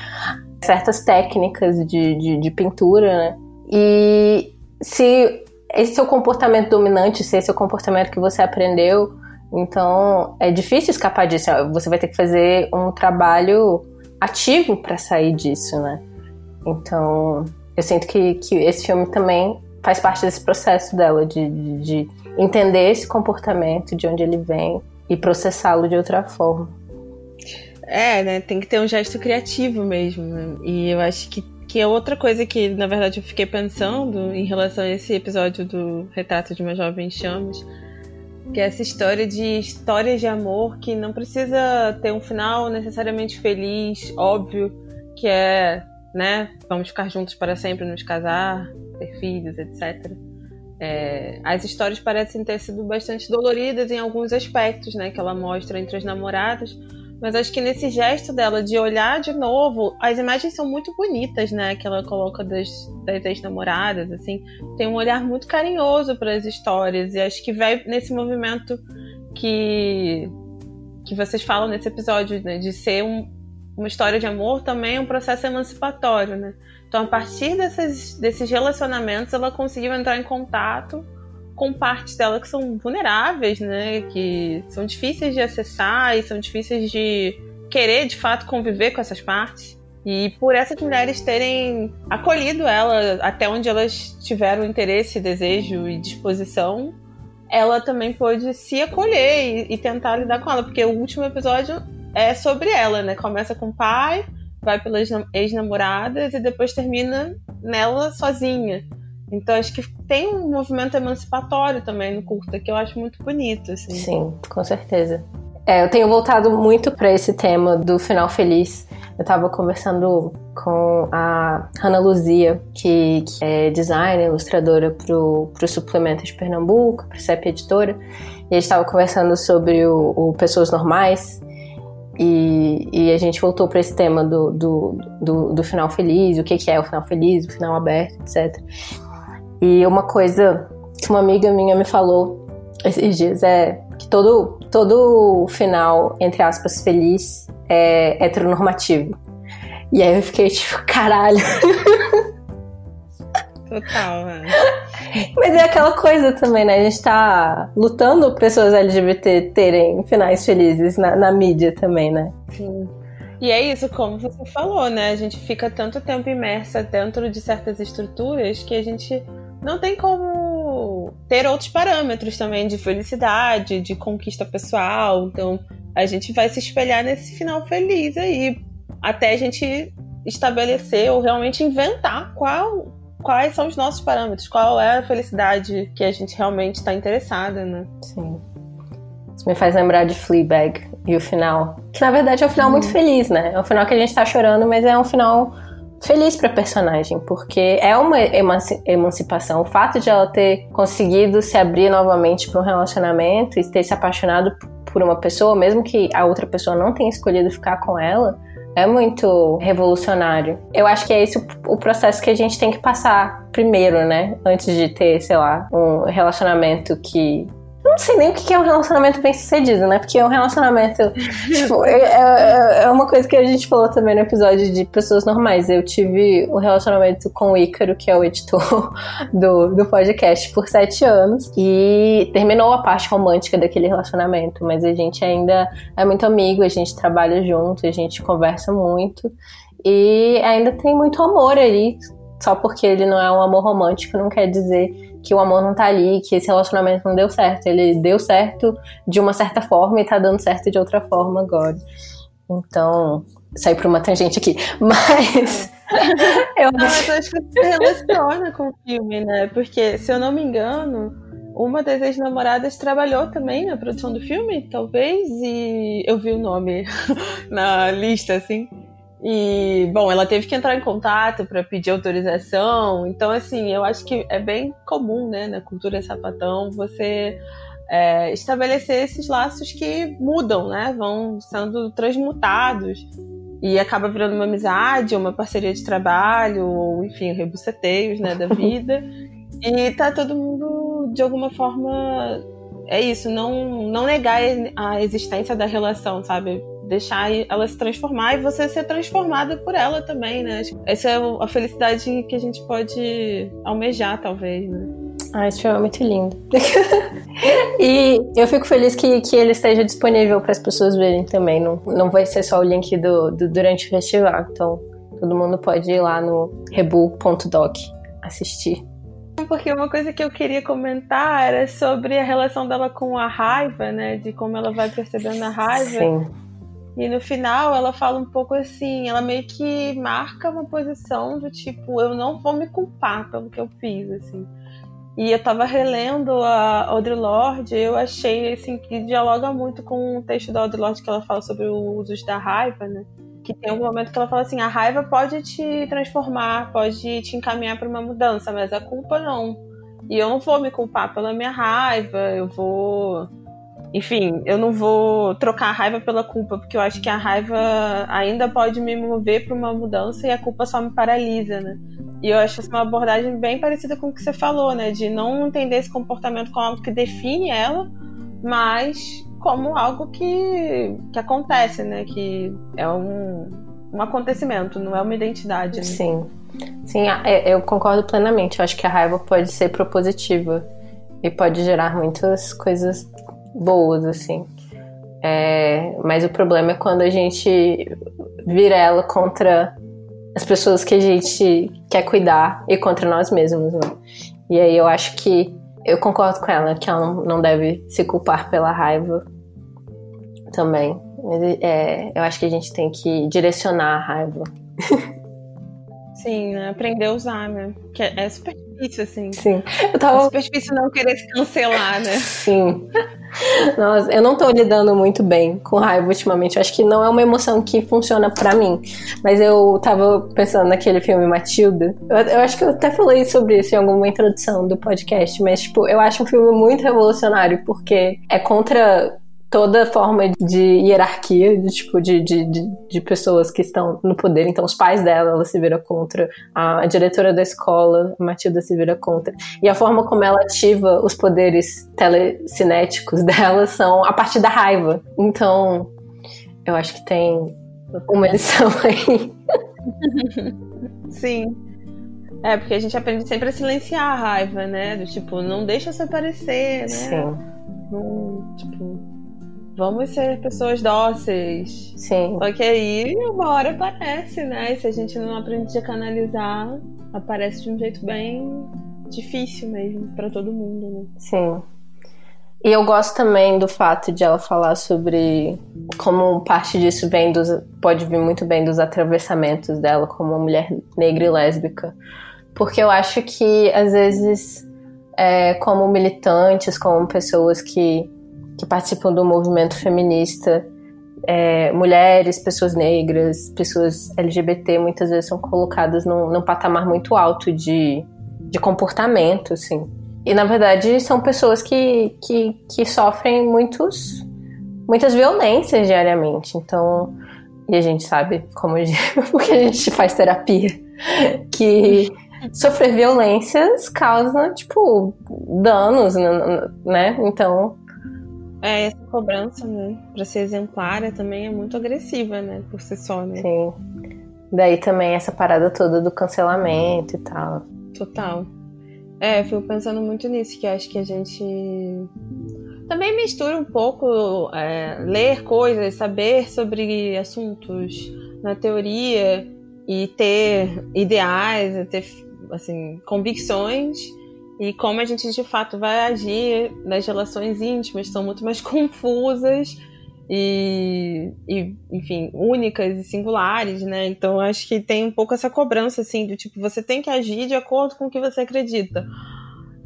certas técnicas de, de, de pintura, né? E se esse é o comportamento dominante, se esse é o comportamento que você aprendeu, então é difícil escapar disso. Você vai ter que fazer um trabalho ativo para sair disso, né? Então eu sinto que, que esse filme também faz parte desse processo dela de, de, de entender esse comportamento, de onde ele vem e processá-lo de outra forma. É, né? Tem que ter um gesto criativo mesmo. Né? E eu acho que, que é outra coisa que, na verdade, eu fiquei pensando em relação a esse episódio do Retrato de uma Jovem Chamas que é essa história de histórias de amor que não precisa ter um final necessariamente feliz, óbvio, que é, né, vamos ficar juntos para sempre, nos casar, ter filhos, etc. É, as histórias parecem ter sido bastante doloridas em alguns aspectos, né, que ela mostra entre as namoradas, mas acho que nesse gesto dela de olhar de novo, as imagens são muito bonitas, né? Que ela coloca das, das ex-namoradas, assim. Tem um olhar muito carinhoso para as histórias. E acho que vai nesse movimento que, que vocês falam nesse episódio, né? De ser um, uma história de amor também é um processo emancipatório, né? Então, a partir dessas, desses relacionamentos, ela conseguiu entrar em contato com partes dela que são vulneráveis, né? Que são difíceis de acessar e são difíceis de querer de fato conviver com essas partes. E por essas mulheres terem acolhido ela até onde elas tiveram interesse, desejo e disposição, ela também pôde se acolher e, e tentar lidar com ela, porque o último episódio é sobre ela, né? Começa com o pai, vai pelas ex-namoradas e depois termina nela sozinha. Então acho que tem um movimento emancipatório também no curta que eu acho muito bonito, assim. Sim, com certeza. É, eu tenho voltado muito para esse tema do final feliz. Eu estava conversando com a Ana Luzia, que, que é designer, ilustradora para o Suplemento de Pernambuco, para a CEP Editora, e a gente estava conversando sobre o, o Pessoas Normais, e, e, a gente voltou para esse tema do, do, do, do, final feliz, o que, que é o final feliz, o final aberto, etc. E uma coisa que uma amiga minha me falou esses dias é que todo, todo final, entre aspas, feliz é heteronormativo. E aí eu fiquei tipo, caralho. Total, né? <laughs> Mas é aquela coisa também, né? A gente tá lutando pessoas LGBT terem finais felizes na, na mídia também, né? Sim. E é isso, como você falou, né? A gente fica tanto tempo imersa dentro de certas estruturas que a gente não tem como ter outros parâmetros também de felicidade, de conquista pessoal. Então, a gente vai se espelhar nesse final feliz aí, até a gente estabelecer ou realmente inventar qual quais são os nossos parâmetros, qual é a felicidade que a gente realmente está interessada, né? Sim. Isso me faz lembrar de Fleabag e o final. Que na verdade é um final muito uhum. feliz, né? É um final que a gente tá chorando, mas é um final feliz pra personagem, porque é uma emancipação. O fato de ela ter conseguido se abrir novamente para um relacionamento e ter se apaixonado por uma pessoa, mesmo que a outra pessoa não tenha escolhido ficar com ela, é muito revolucionário. Eu acho que é esse o processo que a gente tem que passar primeiro, né? Antes de ter, sei lá, um relacionamento que não sei nem o que é um relacionamento bem sucedido, né? Porque um relacionamento. tipo, é, é, é, uma coisa que a gente falou também no episódio de pessoas normais. Eu tive um relacionamento com o Ícaro, que é o editor <laughs> do, do podcast, por sete anos. E terminou a parte romântica daquele relacionamento. Mas a gente ainda é muito amigo, a gente trabalha junto, a gente conversa muito. E ainda tem muito amor ali. Só porque ele não é um amor romântico, não quer dizer que o amor não tá ali, que esse relacionamento não deu certo. Ele deu certo de uma certa forma e tá dando certo de outra forma agora. Então, saí pra uma tangente aqui. <laughs> Mas. <laughs> eu não, mas eu acho que se relaciona com o filme, né? Porque, se eu não me engano, uma das ex-namoradas trabalhou também na produção do filme, talvez, e eu vi o nome <laughs> na lista, assim. E, bom, ela teve que entrar em contato para pedir autorização. Então, assim, eu acho que é bem comum, né, na cultura sapatão, você é, estabelecer esses laços que mudam, né, vão sendo transmutados. E acaba virando uma amizade, uma parceria de trabalho, ou, enfim, rebuceteios, né, da vida. <laughs> e tá todo mundo, de alguma forma, é isso, não, não negar a existência da relação, sabe? Deixar ela se transformar e você ser transformada por ela também, né? Essa é a felicidade que a gente pode almejar, talvez, né? Ah, esse filme é muito lindo. <laughs> e eu fico feliz que, que ele esteja disponível para as pessoas verem também. Não, não vai ser só o link do, do durante o festival. Então, todo mundo pode ir lá no rebu.doc assistir. Porque uma coisa que eu queria comentar era sobre a relação dela com a raiva, né? De como ela vai percebendo a raiva. Sim. E no final ela fala um pouco assim, ela meio que marca uma posição do tipo, eu não vou me culpar pelo que eu fiz, assim. E eu tava relendo a Audre Lorde, eu achei assim que dialoga muito com o texto da Audre Lorde que ela fala sobre o uso da raiva, né? Que tem um momento que ela fala assim, a raiva pode te transformar, pode te encaminhar para uma mudança, mas a culpa não. E eu não vou me culpar pela minha raiva, eu vou enfim, eu não vou trocar a raiva pela culpa, porque eu acho que a raiva ainda pode me mover para uma mudança e a culpa só me paralisa, né? E eu acho uma abordagem bem parecida com o que você falou, né? De não entender esse comportamento como algo que define ela, mas como algo que, que acontece, né? Que é um, um acontecimento, não é uma identidade. Né? Sim. Sim, eu concordo plenamente. Eu acho que a raiva pode ser propositiva e pode gerar muitas coisas boas, assim. É, mas o problema é quando a gente vira ela contra as pessoas que a gente quer cuidar e contra nós mesmos, né? E aí eu acho que eu concordo com ela que ela não deve se culpar pela raiva também. Mas é, eu acho que a gente tem que direcionar a raiva. Sim, né? aprender a usar, né? Que é, é super difícil, assim. Sim. Eu tava... É super difícil não querer se cancelar, né? Sim. Nossa, eu não tô lidando muito bem com raiva ultimamente. Acho que não é uma emoção que funciona para mim. Mas eu tava pensando naquele filme Matilda. Eu, eu, acho que eu até falei sobre isso em alguma introdução do podcast. Mas, tipo, eu acho um filme muito revolucionário porque é contra toda forma de hierarquia, de, tipo, de, de, de, pessoas que estão no poder. Então, os pais dela, ela se vira contra. A, diretora da escola, Matilda, se vira contra. E a forma como ela ativa os poderes telecinéticos <laughs> dela são a partir da raiva. Então, eu acho que tem uma lição <laughs> aí. <laughs> Sim. É, porque a gente aprende sempre a silenciar a raiva, né? Do tipo, não deixa isso aparecer, né? Sim. Não, tipo, vamos ser pessoas dóceis. Sim. Só que aí uma hora aparece, né? E se a gente não aprende a canalizar, aparece de um jeito bem difícil mesmo para todo mundo, né? Sim. E eu gosto também do fato de ela falar sobre como parte disso vem dos, pode vir muito bem dos atravessamentos dela como uma mulher negra e lésbica. Porque eu acho que às vezes, é, como militantes, como pessoas que que participam do movimento feminista, é, mulheres, pessoas negras, pessoas LGBT, muitas vezes são colocadas num, num patamar muito alto de, de comportamento, assim. E, na verdade, são pessoas que, que, que sofrem muitos, muitas violências diariamente. Então, e a gente sabe, como <laughs> porque a gente faz terapia, que sofrer violências causa, tipo, danos, né? Então, é, essa cobrança, né, pra ser exemplar também é muito agressiva, né, por si só, né? Sim. Daí também essa parada toda do cancelamento e tal. Total. É, eu fico pensando muito nisso, que acho que a gente também mistura um pouco é, ler coisas, saber sobre assuntos na teoria e ter ideais, ter assim, convicções e como a gente de fato vai agir nas relações íntimas são muito mais <laughs> confusas e, e, enfim, únicas e singulares, né? Então acho que tem um pouco essa cobrança assim do tipo você tem que agir de acordo com o que você acredita.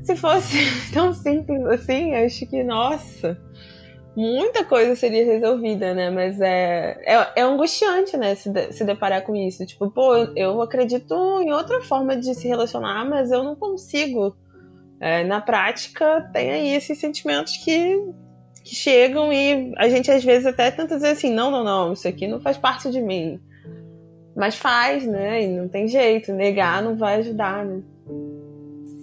Se fosse <laughs> tão simples assim, acho que nossa, muita coisa seria resolvida, né? Mas é, é, é angustiante, né? Se, de, se deparar com isso. Tipo, pô, eu acredito em outra forma de se relacionar, mas eu não consigo é, na prática, tem aí esses sentimentos que, que chegam e a gente às vezes até tenta dizer assim: não, não, não, isso aqui não faz parte de mim. Mas faz, né? E não tem jeito, negar não vai ajudar, né?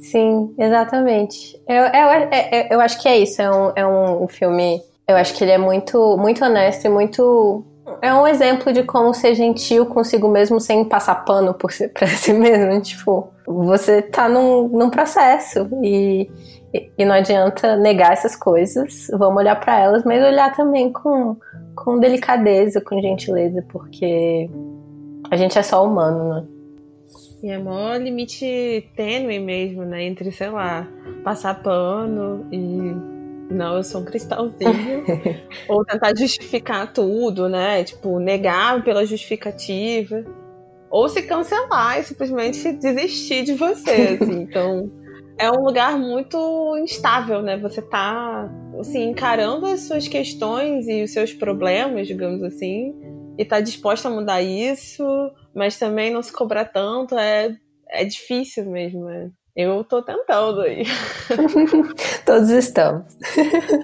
Sim, exatamente. Eu, eu, eu, é, é, eu acho que é isso. É um, é um filme. Eu acho que ele é muito, muito honesto e muito é um exemplo de como ser gentil consigo mesmo sem passar pano por si, <laughs> pra si mesmo. Tipo, você tá num, num processo e, e não adianta negar essas coisas. Vamos olhar para elas, mas olhar também com, com delicadeza, com gentileza, porque a gente é só humano, né? E é maior limite tênue mesmo, né? Entre, sei lá, passar pano e não, eu sou um cristalzinho. <laughs> Ou tentar justificar tudo, né? Tipo, negar pela justificativa. Ou se cancelar e simplesmente desistir de você. Assim. <laughs> Então, é um lugar muito instável, né? Você tá, assim, encarando as suas questões e os seus problemas, digamos assim, e tá disposta a mudar isso, mas também não se cobrar tanto. É, é difícil mesmo, é. Eu tô tentando aí. <laughs> Todos estamos.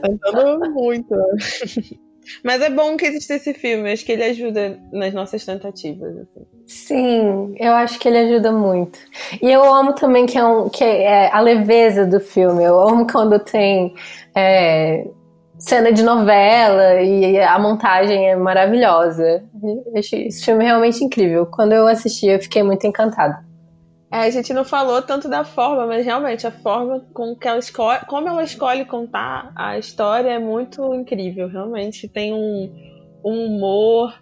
Tentando muito. Mas é bom que existe esse filme, acho que ele ajuda nas nossas tentativas. Assim. Sim, eu acho que ele ajuda muito. E eu amo também que é, um, que é a leveza do filme. Eu amo quando tem é, cena de novela e a montagem é maravilhosa. Eu achei esse filme realmente incrível. Quando eu assisti, eu fiquei muito encantada. É, a gente não falou tanto da forma, mas realmente a forma com que ela escolhe, como ela escolhe contar a história é muito incrível. Realmente tem um, um humor,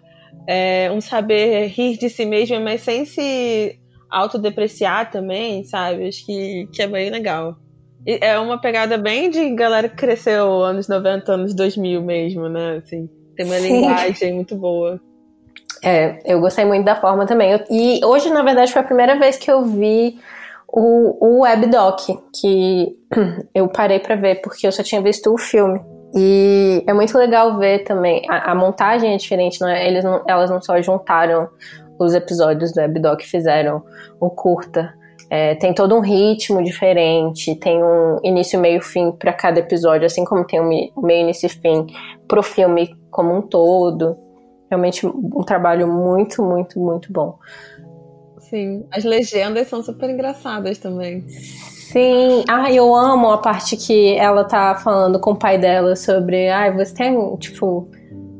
é, um saber rir de si mesmo, mas sem se autodepreciar também, sabe? Acho que, que é bem legal. E é uma pegada bem de galera que cresceu anos 90, anos 2000 mesmo, né? Assim, tem uma Sim. linguagem muito boa. É, eu gostei muito da forma também. E hoje, na verdade, foi a primeira vez que eu vi o, o webdoc, que <clears throat> eu parei para ver, porque eu só tinha visto o filme. E é muito legal ver também. A, a montagem é diferente, não é? Eles não, elas não só juntaram os episódios do webdoc fizeram o curta. É, tem todo um ritmo diferente, tem um início, meio, fim para cada episódio, assim como tem um meio, início e fim pro filme como um todo. Realmente um trabalho muito, muito, muito bom. Sim, as legendas são super engraçadas também. Sim, ah, eu amo a parte que ela tá falando com o pai dela sobre, ah, você tem, tipo,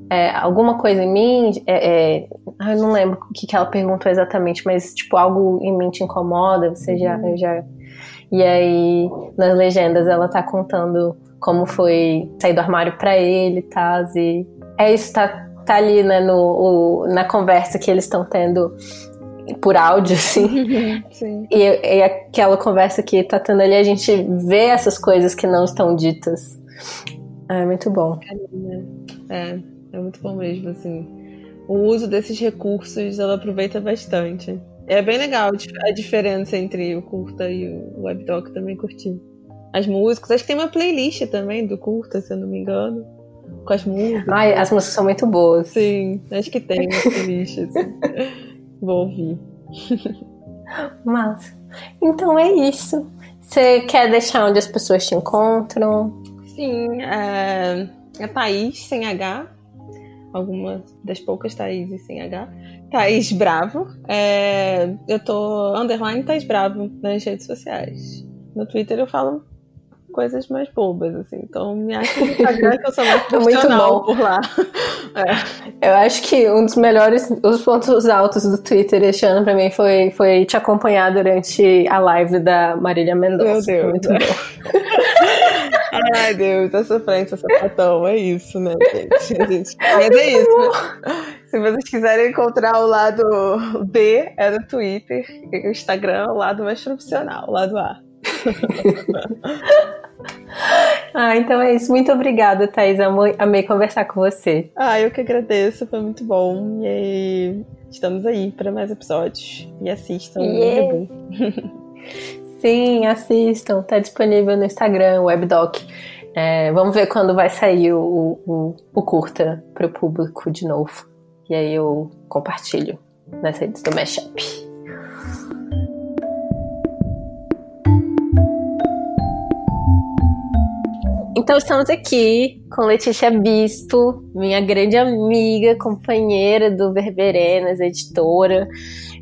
é, alguma coisa em mim, é, é, eu não lembro o que, que ela perguntou exatamente, mas, tipo, algo em mim te incomoda, você já, uhum. já... E aí, nas legendas, ela tá contando como foi sair do armário para ele, tá? E é isso, tá tá ali né, no, o, na conversa que eles estão tendo por áudio, assim. <laughs> Sim. E, e, aquela conversa que tá tendo ali, a gente vê essas coisas que não estão ditas. É muito bom. É, é muito bom mesmo, assim. O uso desses recursos ela aproveita bastante. É bem legal a diferença entre o curta e o webdoc também curti. As músicas, acho que tem uma playlist também do curta, se eu não me engano com as músicas. Ai, as músicas são muito boas. Sim, acho que tem uma playlist, assim. <laughs> Vou ouvir. Mas, então é isso. Você quer deixar onde as pessoas te encontram? Sim, é, é Thaís sem H. Algumas das poucas Thaís sem H. Thaís Bravo. É, eu tô underline Thaís Bravo nas redes sociais. No Twitter eu falo coisas mais bobas, assim. Então me acho no Instagram que eu sou <laughs> mais profissional Muito bom. por lá. <laughs> É. Eu acho que um dos melhores, os pontos altos do Twitter este ano pra mim foi, foi te acompanhar durante a live da Marília Mendonça. Meu Deus. Muito bom. <laughs> Ai, Deus, essa frente, essa sapatão, é isso, né, gente? gente? Mas é isso. Se vocês quiserem encontrar o lado B, é no Twitter. O Instagram é o lado mais profissional, o lado A. <laughs> ah, então é isso. Muito obrigada, Thais. Amei, amei conversar com você. Ah, eu que agradeço. Foi muito bom. E estamos aí para mais episódios. E assistam yeah. <laughs> o Sim, assistam. Tá disponível no Instagram, Webdoc. É, vamos ver quando vai sair o, o, o curta para o público de novo. E aí eu compartilho nas redes do Mashup. Então estamos aqui com Letícia Bispo, minha grande amiga, companheira do Verberenas, editora,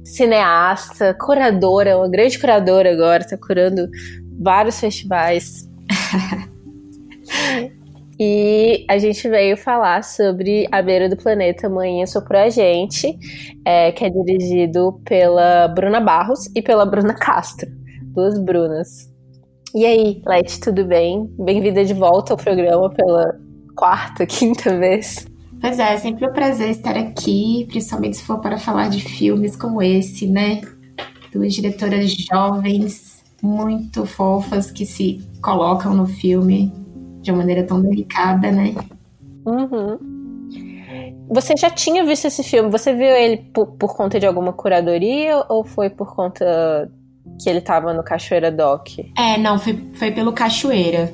cineasta, curadora, uma grande curadora agora, está curando vários festivais. <laughs> E a gente veio falar sobre A Beira do Planeta Amanhã Soprou a Gente, é, que é dirigido pela Bruna Barros e pela Bruna Castro, duas Brunas. E aí, Leti, tudo bem? Bem-vinda de volta ao programa pela quarta, <laughs> quinta vez. Pois é, é sempre um prazer estar aqui, principalmente se for para falar de filmes como esse, né? Duas diretoras jovens, muito fofas, que se colocam no filme de uma maneira tão delicada, né? Uhum. Você já tinha visto esse filme? Você viu ele por, por conta de alguma curadoria ou foi por conta que ele tava no Cachoeira Doc. É, não, foi, foi pelo Cachoeira.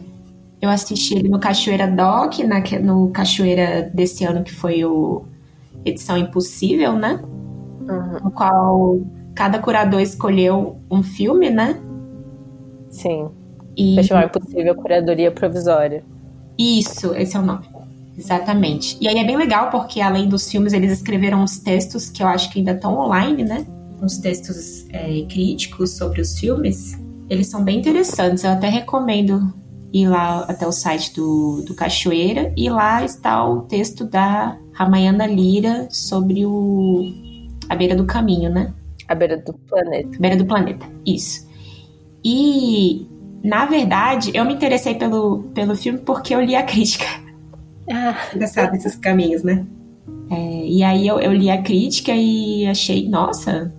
Eu assisti ele no Cachoeira Doc, na, no Cachoeira desse ano, que foi o Edição Impossível, né? Uhum. No qual cada curador escolheu um filme, né? Sim. E... Festival Impossível Curadoria Provisória. Isso, esse é o nome. Exatamente. E aí é bem legal porque além dos filmes eles escreveram os textos que eu acho que ainda estão online, né? Uns textos é, críticos sobre os filmes, eles são bem interessantes. Eu até recomendo ir lá até o site do, do Cachoeira e lá está o texto da Ramayana Lira sobre o a beira do caminho, né? A beira do planeta. Beira do planeta, isso. E na verdade, eu me interessei pelo, pelo filme porque eu li a crítica. Ah. <laughs> Engraçado esses caminhos, né? É, e aí eu, eu, li a crítica e achei, nossa,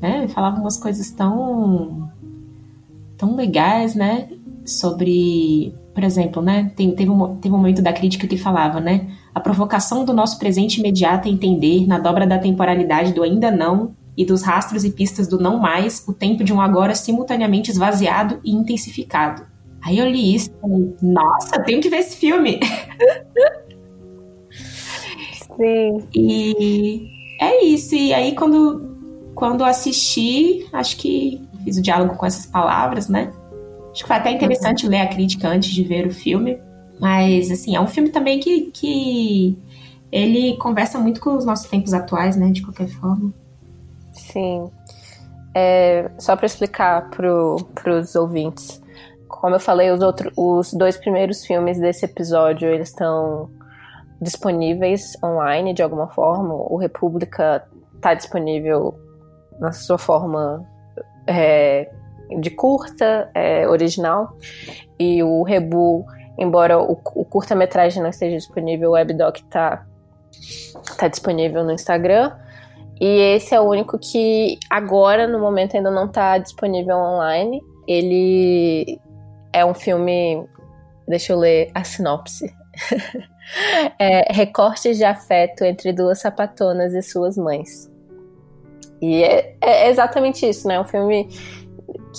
né? Falava umas coisas tão tão legais, né? Sobre, por exemplo, né? Tem, teve, um, teve um momento da crítica que falava, né? A provocação do nosso presente imediato é entender, na dobra da temporalidade do ainda não e dos rastros e pistas do não mais, o tempo de um agora simultaneamente esvaziado e intensificado. Aí eu li isso e falei, nossa, eu tenho que ver esse filme. <laughs> Sim. E é isso. E aí quando, quando assisti, acho que fiz o diálogo com essas palavras, né? Acho que foi até interessante ler a crítica antes de ver o filme. Mas, assim, é um filme também que, que ele conversa muito com os nossos tempos atuais, né? De qualquer forma. Sim. É, só para explicar para os ouvintes, como eu falei, os, outros, os dois primeiros filmes desse episódio eles estão disponíveis online de alguma forma. O República está disponível na sua forma é, de curta, é, original, e o Rebu, embora o, o curta-metragem não esteja disponível, o Webdoc está tá disponível no Instagram. E esse é o único que agora, no momento, ainda não está disponível online. Ele é um filme. Deixa eu ler a sinopse. <laughs> é, recortes de afeto entre duas sapatonas e suas mães. E é, é exatamente isso, né? Um filme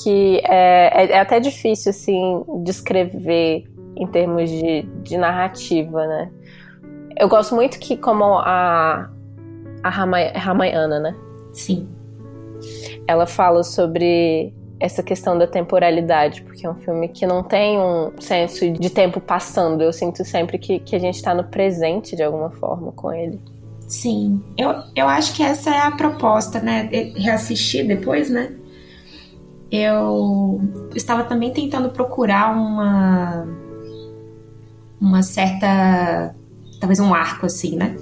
que é, é, é, até difícil, assim, descrever em termos de, de narrativa, né? Eu gosto muito que, como a, a Ramayana, né? Sim. Ela fala sobre essa questão da temporalidade, porque é um filme que não tem um senso de tempo passando. Eu sinto sempre que, que a gente está no presente de alguma forma com ele. Sim, eu, eu acho que essa é a proposta, né? Reassistir depois, né? Eu estava também tentando procurar uma uma certa talvez um arco assim, né?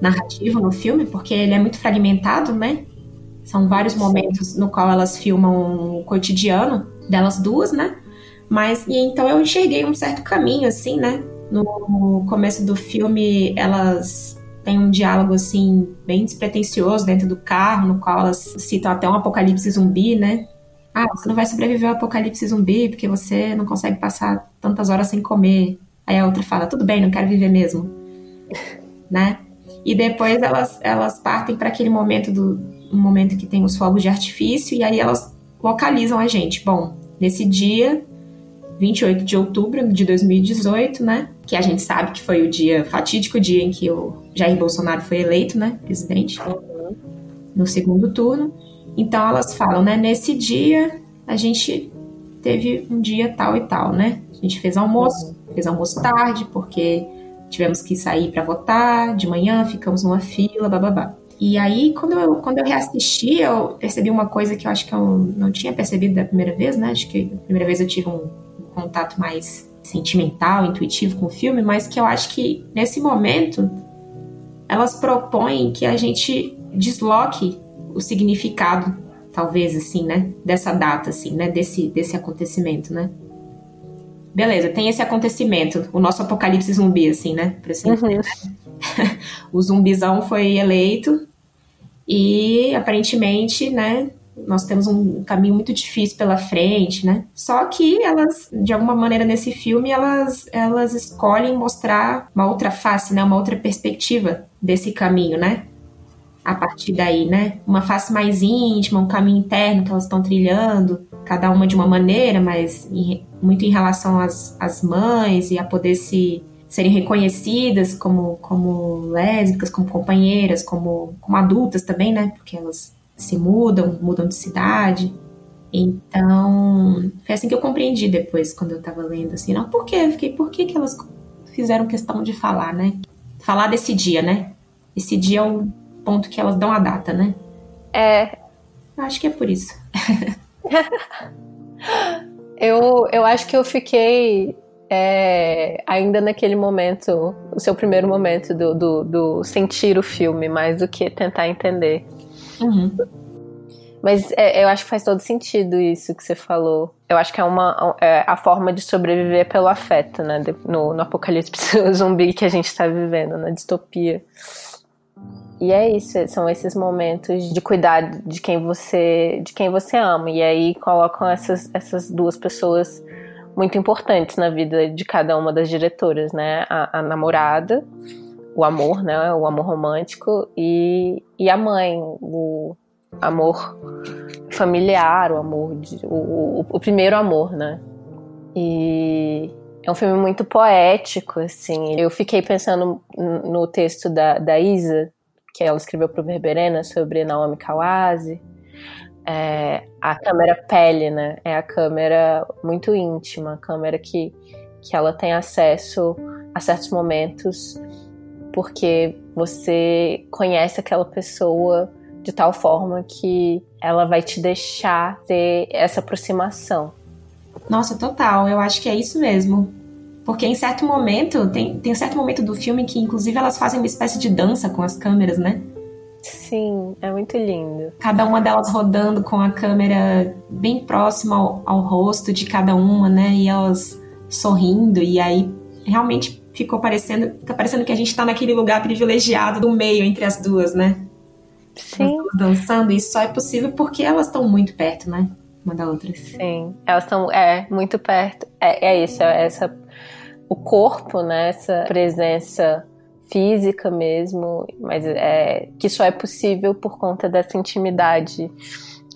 Narrativo no filme, porque ele é muito fragmentado, né? São vários momentos no qual elas filmam o cotidiano delas duas, né? Mas e então eu enxerguei um certo caminho assim, né? No começo do filme, elas tem um diálogo assim bem despretensioso dentro do carro, no qual elas citam até um apocalipse zumbi, né? Ah, você não vai sobreviver ao apocalipse zumbi porque você não consegue passar tantas horas sem comer. Aí a outra fala: tudo bem, não quero viver mesmo, <laughs> né? E depois elas elas partem para aquele momento do um momento que tem os fogos de artifício e aí elas localizam a gente. Bom, nesse dia 28 de outubro de 2018, né? Que a gente sabe que foi o dia, fatídico dia em que o Jair Bolsonaro foi eleito, né? Presidente. No segundo turno. Então elas falam, né? Nesse dia a gente teve um dia tal e tal, né? A gente fez almoço, fez almoço tarde, porque tivemos que sair para votar, de manhã ficamos numa fila, bababá. E aí, quando eu, quando eu reassisti, eu percebi uma coisa que eu acho que eu não tinha percebido da primeira vez, né? Acho que da primeira vez eu tive um, contato mais sentimental, intuitivo com o filme, mas que eu acho que nesse momento elas propõem que a gente desloque o significado, talvez assim, né, dessa data assim, né, desse desse acontecimento, né? Beleza, tem esse acontecimento, o nosso apocalipse zumbi assim, né? Por assim uhum. <laughs> o zumbizão foi eleito e aparentemente, né, nós temos um caminho muito difícil pela frente, né? Só que elas, de alguma maneira nesse filme, elas, elas escolhem mostrar uma outra face, né? Uma outra perspectiva desse caminho, né? A partir daí, né? Uma face mais íntima, um caminho interno que elas estão trilhando, cada uma de uma maneira, mas em, muito em relação às, às mães e a poder se serem reconhecidas como, como lésbicas, como companheiras, como, como adultas também, né? Porque elas se mudam, mudam de cidade. Então, foi assim que eu compreendi depois, quando eu tava lendo, assim, não, por quê? Eu fiquei, por que, que elas fizeram questão de falar, né? Falar desse dia, né? Esse dia é o ponto que elas dão a data, né? É. Acho que é por isso. <laughs> eu, eu acho que eu fiquei é, ainda naquele momento, o seu primeiro momento do, do, do sentir o filme, mais do que tentar entender. Uhum. Mas é, eu acho que faz todo sentido isso que você falou. Eu acho que é uma é a forma de sobreviver pelo afeto, né? No, no apocalipse <laughs> zumbi que a gente tá vivendo, na distopia. e é isso, são esses momentos de cuidar de quem você, de quem você ama. E aí colocam essas, essas duas pessoas muito importantes na vida de cada uma das diretoras, né? A, a namorada, o amor, né? O amor romântico e, e a mãe, o amor familiar, o amor, de, o, o, o primeiro amor, né? E é um filme muito poético, assim. Eu fiquei pensando no texto da, da Isa, que ela escreveu para o Verberena sobre Naomi Kawase. É, a câmera pele, né? É a câmera muito íntima, a câmera que, que ela tem acesso a certos momentos, porque você conhece aquela pessoa de tal forma que ela vai te deixar ter essa aproximação. Nossa, total. Eu acho que é isso mesmo. Porque em certo momento, tem, tem um certo momento do filme que, inclusive, elas fazem uma espécie de dança com as câmeras, né? Sim, é muito lindo. Cada uma delas rodando com a câmera bem próxima ao, ao rosto de cada uma, né? E elas sorrindo, e aí realmente ficou parecendo, fica parecendo que a gente tá naquele lugar privilegiado do meio entre as duas, né? Sim. Dançando, e só é possível porque elas estão muito perto, né? Uma da outra. Sim, elas estão é, muito perto. É, é isso, é essa o corpo, né? Essa presença física mesmo, mas é que só é possível por conta dessa intimidade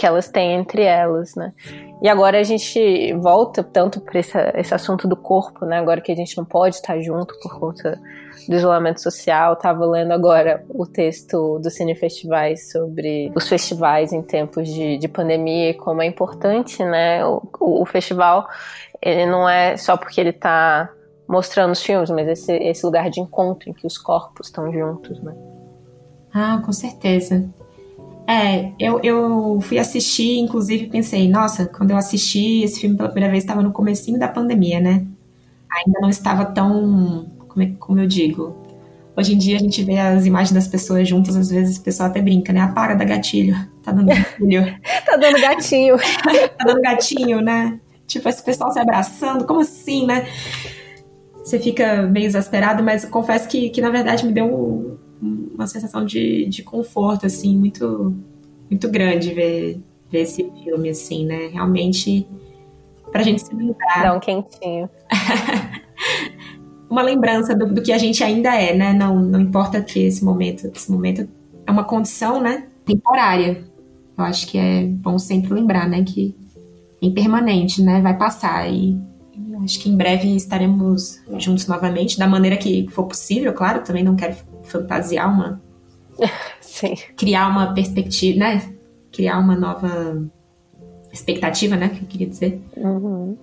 que elas têm entre elas, né? E agora a gente volta tanto para esse, esse assunto do corpo, né? Agora que a gente não pode estar junto por conta do isolamento social. Tava lendo agora o texto do Cine Festivais sobre os festivais em tempos de, de pandemia e como é importante, né? O, o, o festival, ele não é só porque ele está mostrando os filmes, mas esse, esse lugar de encontro em que os corpos estão juntos, né? Ah, com certeza. É, eu, eu fui assistir, inclusive pensei, nossa, quando eu assisti esse filme pela primeira vez, estava no comecinho da pandemia, né? Ainda não estava tão, como, é, como eu digo, Hoje em dia a gente vê as imagens das pessoas juntas, às vezes o pessoal até brinca, né? Apaga da gatilho. Tá dando gatilho. <laughs> tá dando gatinho. <laughs> tá dando gatinho, né? Tipo, esse pessoal se abraçando, como assim, né? você fica meio exasperado, mas confesso que, que na verdade me deu um, uma sensação de, de conforto, assim, muito, muito grande ver, ver esse filme, assim, né? Realmente, pra gente se lembrar. Dá um quentinho. <laughs> uma lembrança do, do, que a gente ainda é, né? Não, não importa que esse momento, esse momento é uma condição, né? Temporária. Eu acho que é bom sempre lembrar, né? Que é impermanente, né? Vai passar e Acho que em breve estaremos juntos novamente, da maneira que for possível, claro. Também não quero fantasiar uma. <laughs> Sim. Criar uma perspectiva, né? Criar uma nova expectativa, né? Que eu queria dizer. Uhum.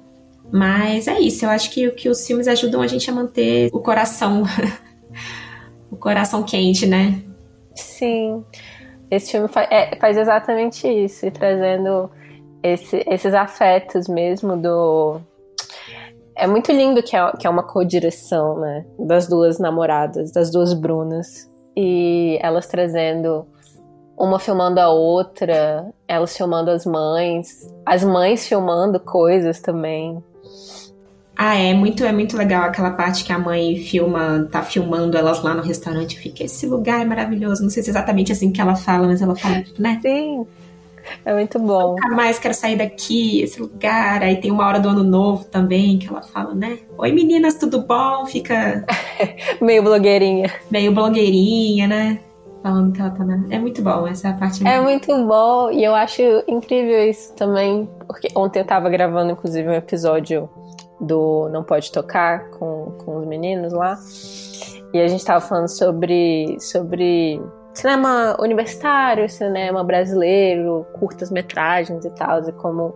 Mas é isso, eu acho que, que os filmes ajudam a gente a manter o coração. <laughs> o coração quente, né? Sim. Esse filme faz, é, faz exatamente isso, e trazendo esse, esses afetos mesmo do é muito lindo que é, que é uma co-direção, né? Das duas namoradas, das duas Brunas. E elas trazendo uma filmando a outra, elas filmando as mães, as mães filmando coisas também. Ah, é muito, é muito legal aquela parte que a mãe filma, tá filmando elas lá no restaurante. Fica, esse lugar é maravilhoso. Não sei se é exatamente assim que ela fala, mas ela fala, né? Sim. É muito bom. Nunca mais quero sair daqui, esse lugar. Aí tem uma hora do ano novo também que ela fala, né? Oi meninas, tudo bom? Fica. <laughs> meio blogueirinha. Meio blogueirinha, né? Falando que ela tá na. É muito bom essa parte. É muito bom e eu acho incrível isso também. Porque ontem eu tava gravando, inclusive, um episódio do Não Pode Tocar com, com os meninos lá. E a gente tava falando sobre. sobre cinema universitário, cinema brasileiro, curtas metragens e tal, e como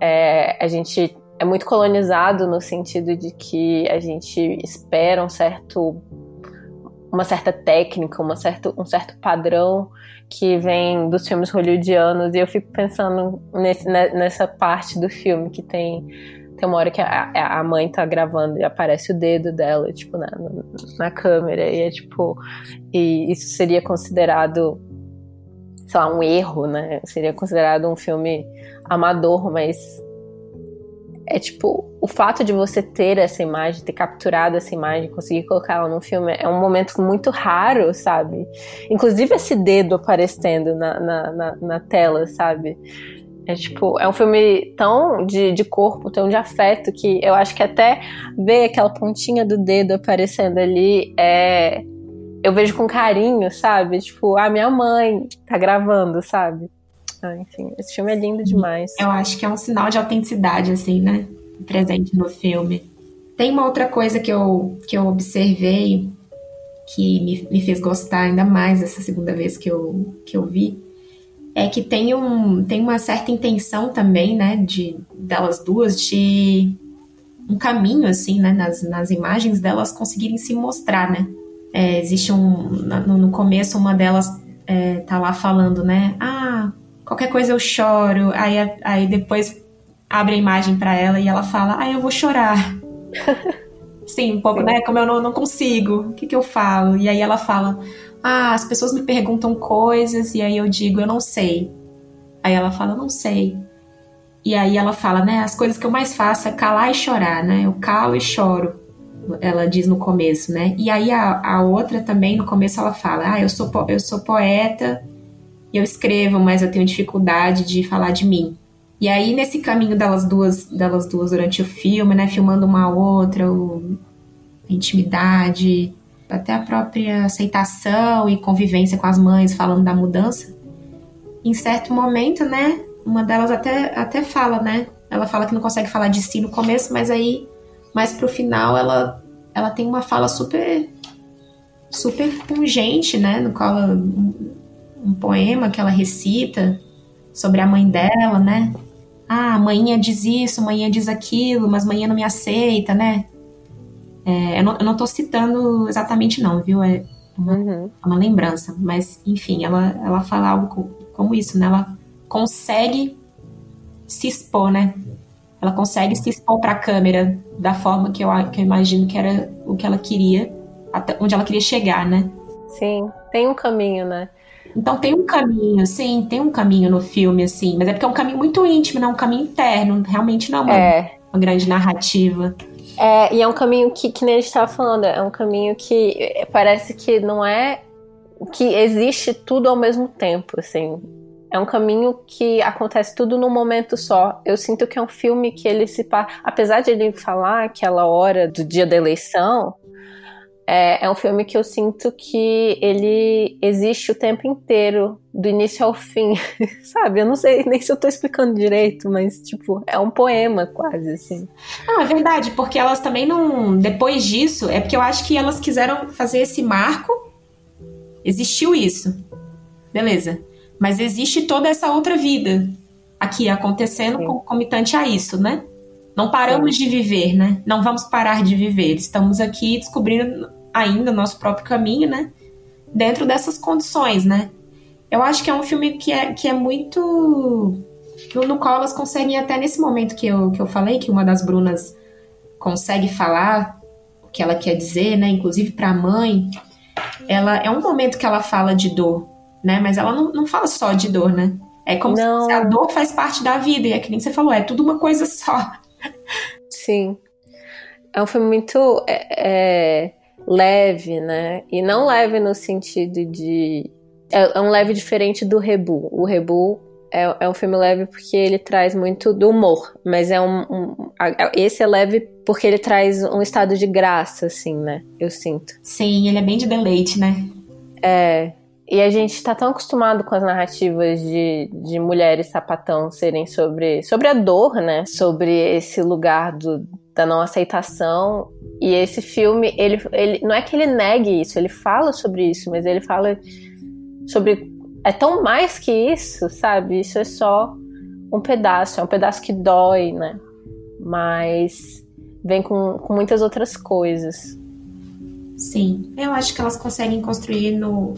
é, a gente é muito colonizado no sentido de que a gente espera um certo uma certa técnica, uma certo, um certo padrão que vem dos filmes hollywoodianos e eu fico pensando nesse, nessa parte do filme que tem tem uma hora que a, a mãe tá gravando e aparece o dedo dela, tipo, na, na câmera. E é tipo. E isso seria considerado, sei lá, um erro, né? Seria considerado um filme amador, mas é tipo, o fato de você ter essa imagem, ter capturado essa imagem, conseguir colocar ela num filme, é um momento muito raro, sabe? Inclusive esse dedo aparecendo na, na, na, na tela, sabe? É tipo, é um filme tão de, de corpo, tão de afeto, que eu acho que até ver aquela pontinha do dedo aparecendo ali é. Eu vejo com carinho, sabe? Tipo, a ah, minha mãe tá gravando, sabe? Ah, enfim, esse filme é lindo demais. Eu acho que é um sinal de autenticidade, assim, né? Presente no filme. Tem uma outra coisa que eu, que eu observei que me, me fez gostar ainda mais essa segunda vez que eu, que eu vi é que tem, um, tem uma certa intenção também, né, de delas duas de um caminho, assim, né, nas, nas imagens delas conseguirem se mostrar, né. É, existe um, no, no, começo, uma delas é, tá lá falando, né, ah, qualquer coisa eu choro, aí, aí depois abre a imagem para ela e ela fala, ah, eu vou chorar. <laughs> Sim, um pouco, Sim. né, como eu não, não consigo, o que que eu falo? E aí ela fala, ah, as pessoas me perguntam coisas e aí eu digo, eu não sei. Aí ela fala, não sei. E aí ela fala, né, as coisas que eu mais faço é calar e chorar, né? Eu calo e choro. Ela diz no começo, né? E aí a, a outra também no começo ela fala, ah, eu sou eu sou poeta, eu escrevo, mas eu tenho dificuldade de falar de mim. E aí nesse caminho delas duas, delas duas durante o filme, né, filmando uma outra, o, intimidade, até a própria aceitação e convivência com as mães, falando da mudança. Em certo momento, né, uma delas até, até fala, né, ela fala que não consegue falar de si no começo, mas aí, mais pro final, ela, ela tem uma fala super, super pungente, né, no qual ela, um, um poema que ela recita sobre a mãe dela, né, ah, a manhã diz isso, a manhã diz aquilo, mas a manhã não me aceita, né? É, eu, não, eu não tô citando exatamente, não, viu? É uma, uhum. É uma lembrança. Mas, enfim, ela, ela fala algo como, isso, né? Ela consegue se expor, né? Ela consegue se expor para a câmera da forma que eu, que eu imagino que era o que ela queria, até onde ela queria chegar, né? Sim, tem um caminho, né? Então tem um caminho, sim, tem um caminho no filme, assim, mas é porque é um caminho muito íntimo, não é um caminho interno, realmente não é uma, é. uma grande narrativa. É, e é um caminho que, que nem a gente estava falando, é um caminho que parece que não é que existe tudo ao mesmo tempo, assim. É um caminho que acontece tudo num momento só. Eu sinto que é um filme que ele se passa. Apesar de ele falar aquela hora do dia da eleição, é, é, um filme que eu sinto que ele existe o tempo inteiro, do início ao fim, <laughs> sabe? Eu não sei nem se eu tô explicando direito, mas, tipo, é um poema quase, assim. Ah, é verdade, porque elas também não. Depois disso, é porque eu acho que elas quiseram fazer esse marco. Existiu isso. Beleza. Mas existe toda essa outra vida aqui acontecendo Sim. concomitante a isso, né? Não paramos Sim. de viver, né? Não vamos parar de viver. Estamos aqui descobrindo ainda o nosso próprio caminho, né? Dentro dessas condições, né? Eu acho que é um filme que é, que é muito. no qual elas conseguem, até nesse momento que eu, que eu falei, que uma das Brunas consegue falar o que ela quer dizer, né? Inclusive para a mãe. Ela, é um momento que ela fala de dor, né? Mas ela não, não fala só de dor, né? É como não. se a dor faz parte da vida, e é que nem você falou, é tudo uma coisa só. Sim. É um filme muito. É, é leve, né? E não leve no sentido de. É, é um leve diferente do Rebu. O Rebu é, é, um filme leve porque ele traz muito do humor, mas é um, um, esse é leve porque ele traz um estado de graça, assim, né? Eu sinto. Sim, ele é bem de deleite, né? É. E a gente tá tão acostumado com as narrativas de, de mulheres sapatão serem sobre, sobre a dor, né? Sobre esse lugar do, da não aceitação. E esse filme, ele, ele não é que ele negue isso, ele fala sobre isso, mas ele fala sobre. É tão mais que isso, sabe? Isso é só um pedaço, é um pedaço que dói, né? Mas vem com, com muitas outras coisas. Sim, eu acho que elas conseguem construir no,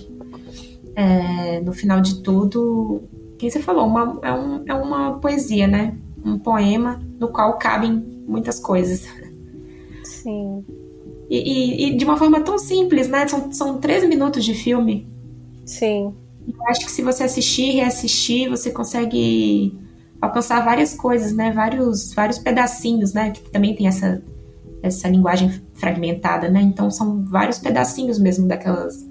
é, no final de tudo, quem você falou, uma, é, um, é uma poesia, né? Um poema no qual cabem muitas coisas. Sim. E, e, e, de uma forma tão simples, né? São, são 13 minutos de filme. Sim. Eu acho que se você assistir, reassistir, você consegue alcançar várias coisas, né? Vários, vários pedacinhos, né? Que também tem essa, essa linguagem fragmentada, né? Então são vários pedacinhos mesmo daquelas,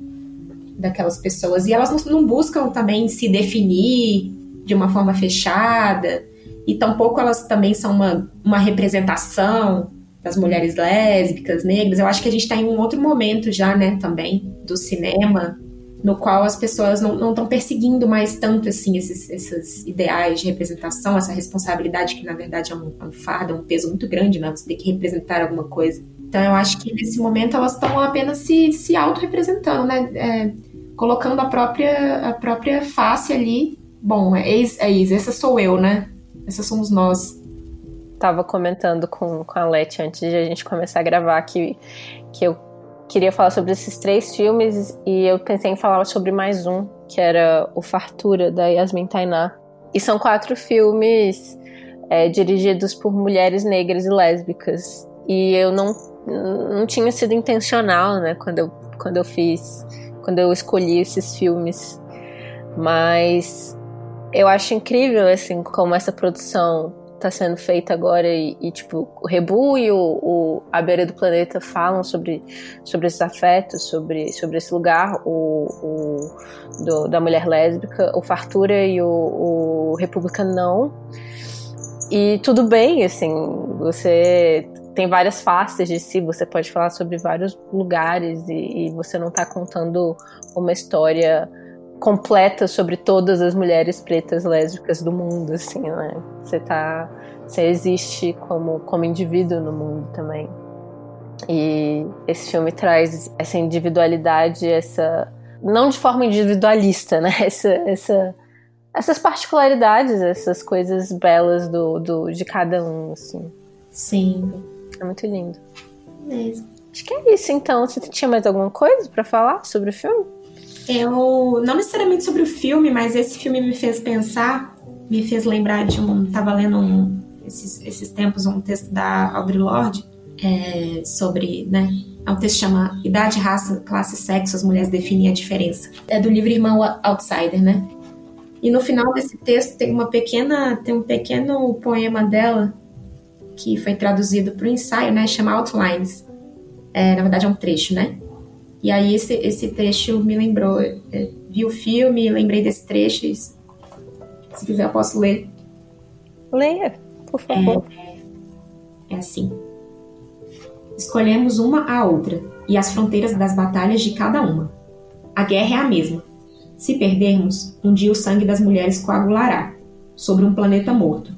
daquelas pessoas. E elas não, não buscam também se definir de uma forma fechada, e tampouco elas também são uma, uma representação das mulheres lésbicas, negras. Eu acho que a gente está em um outro momento já, né, também, do cinema, no qual as pessoas não estão perseguindo mais tanto assim esses, esses ideais de representação, essa responsabilidade que na verdade é um, é um fardo, é um peso muito grande, né? Você tem que representar alguma coisa. Então eu acho que nesse momento elas estão apenas se, se auto-representando, né? É, colocando a própria, a própria face ali. Bom, é, é isso, essa sou eu, né? Essa somos nós. Tava comentando com, com a Leti antes de a gente começar a gravar que, que eu queria falar sobre esses três filmes e eu pensei em falar sobre mais um, que era O Fartura, da Yasmin Tainá. E são quatro filmes é, dirigidos por mulheres negras e lésbicas. E eu não, não tinha sido intencional, né, quando eu, quando eu fiz, quando eu escolhi esses filmes. Mas eu acho incrível, assim, como essa produção está sendo feita agora e, e, tipo, o Rebu e o, o, A Beira do Planeta falam sobre, sobre esses afetos, sobre, sobre esse lugar o, o do, da mulher lésbica, o Fartura e o, o República não. E tudo bem, assim, você tem várias faces de si, você pode falar sobre vários lugares e, e você não está contando uma história completa sobre todas as mulheres pretas lésbicas do mundo, assim, né? Você tá, você existe como como indivíduo no mundo também. E esse filme traz essa individualidade, essa não de forma individualista, né? <laughs> Essa, essa essas particularidades, essas coisas belas do, do de cada um, assim. Sim. É muito lindo. Mesmo. Acho que é isso, então. Você tinha mais alguma coisa para falar sobre o filme? Eu, não necessariamente sobre o filme, mas esse filme me fez pensar, me fez lembrar de um. Tava lendo um, esses, esses tempos um texto da Audre Lorde é, sobre, né? É um texto que chama Idade, Raça, Classe e Sexo, as mulheres definem a diferença. É do livro Irmão Outsider, né? E no final desse texto tem uma pequena, tem um pequeno poema dela que foi traduzido para o ensaio, né? Chama Outlines. É, na verdade é um trecho, né? E aí esse, esse trecho me lembrou, é, vi o filme, lembrei desse trecho. E, se quiser eu posso ler. Leia, por favor. É, é assim. Escolhemos uma a outra e as fronteiras das batalhas de cada uma. A guerra é a mesma. Se perdermos, um dia o sangue das mulheres coagulará sobre um planeta morto.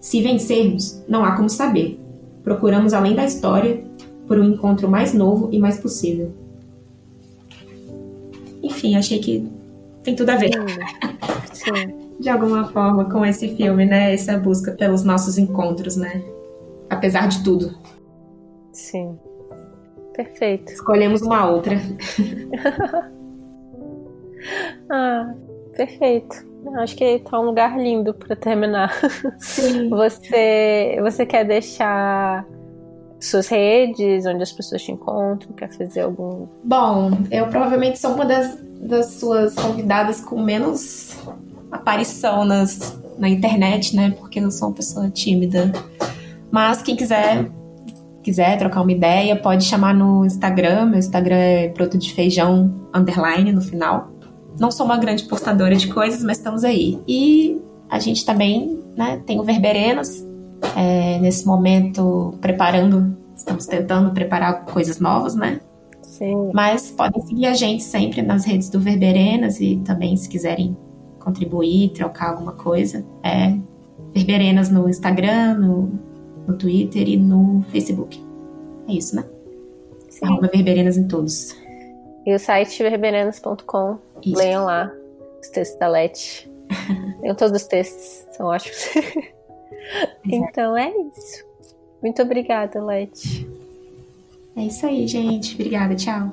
Se vencermos, não há como saber. Procuramos além da história por um encontro mais novo e mais possível enfim, achei que tem tudo a ver. Sim. Sim. <laughs> De alguma forma com esse filme, né? Essa busca pelos nossos encontros, né? Apesar de tudo. Sim. Perfeito. Escolhemos uma outra. <laughs> ah, perfeito. Acho que tá um lugar lindo para terminar. Sim. <laughs> Você, você quer deixar suas redes, onde as pessoas te encontram, quer fazer algum. Bom, eu provavelmente sou uma das, das suas convidadas com menos aparição nas, na internet, né? Porque eu sou uma pessoa tímida. Mas quem quiser quiser trocar uma ideia, pode chamar no Instagram. Meu Instagram é broto de feijão underline no final. Não sou uma grande postadora de coisas, mas estamos aí. E a gente também, né, tem o Verberenas, é, nesse momento preparando, estamos tentando preparar coisas novas, né? Sim. Mas podem seguir a gente sempre nas redes do Verberenas e também se quiserem contribuir, trocar alguma coisa, é Verberenas no Instagram, no, no Twitter e no Facebook. É isso, né? Sim. Arroba Verberenas em todos. E o site verberenas.com. Leiam lá os textos da Leti. <laughs> Leiam todos os textos, são ótimos. <laughs> Então é isso. Muito obrigada, Leti. É isso aí, gente. Obrigada, tchau.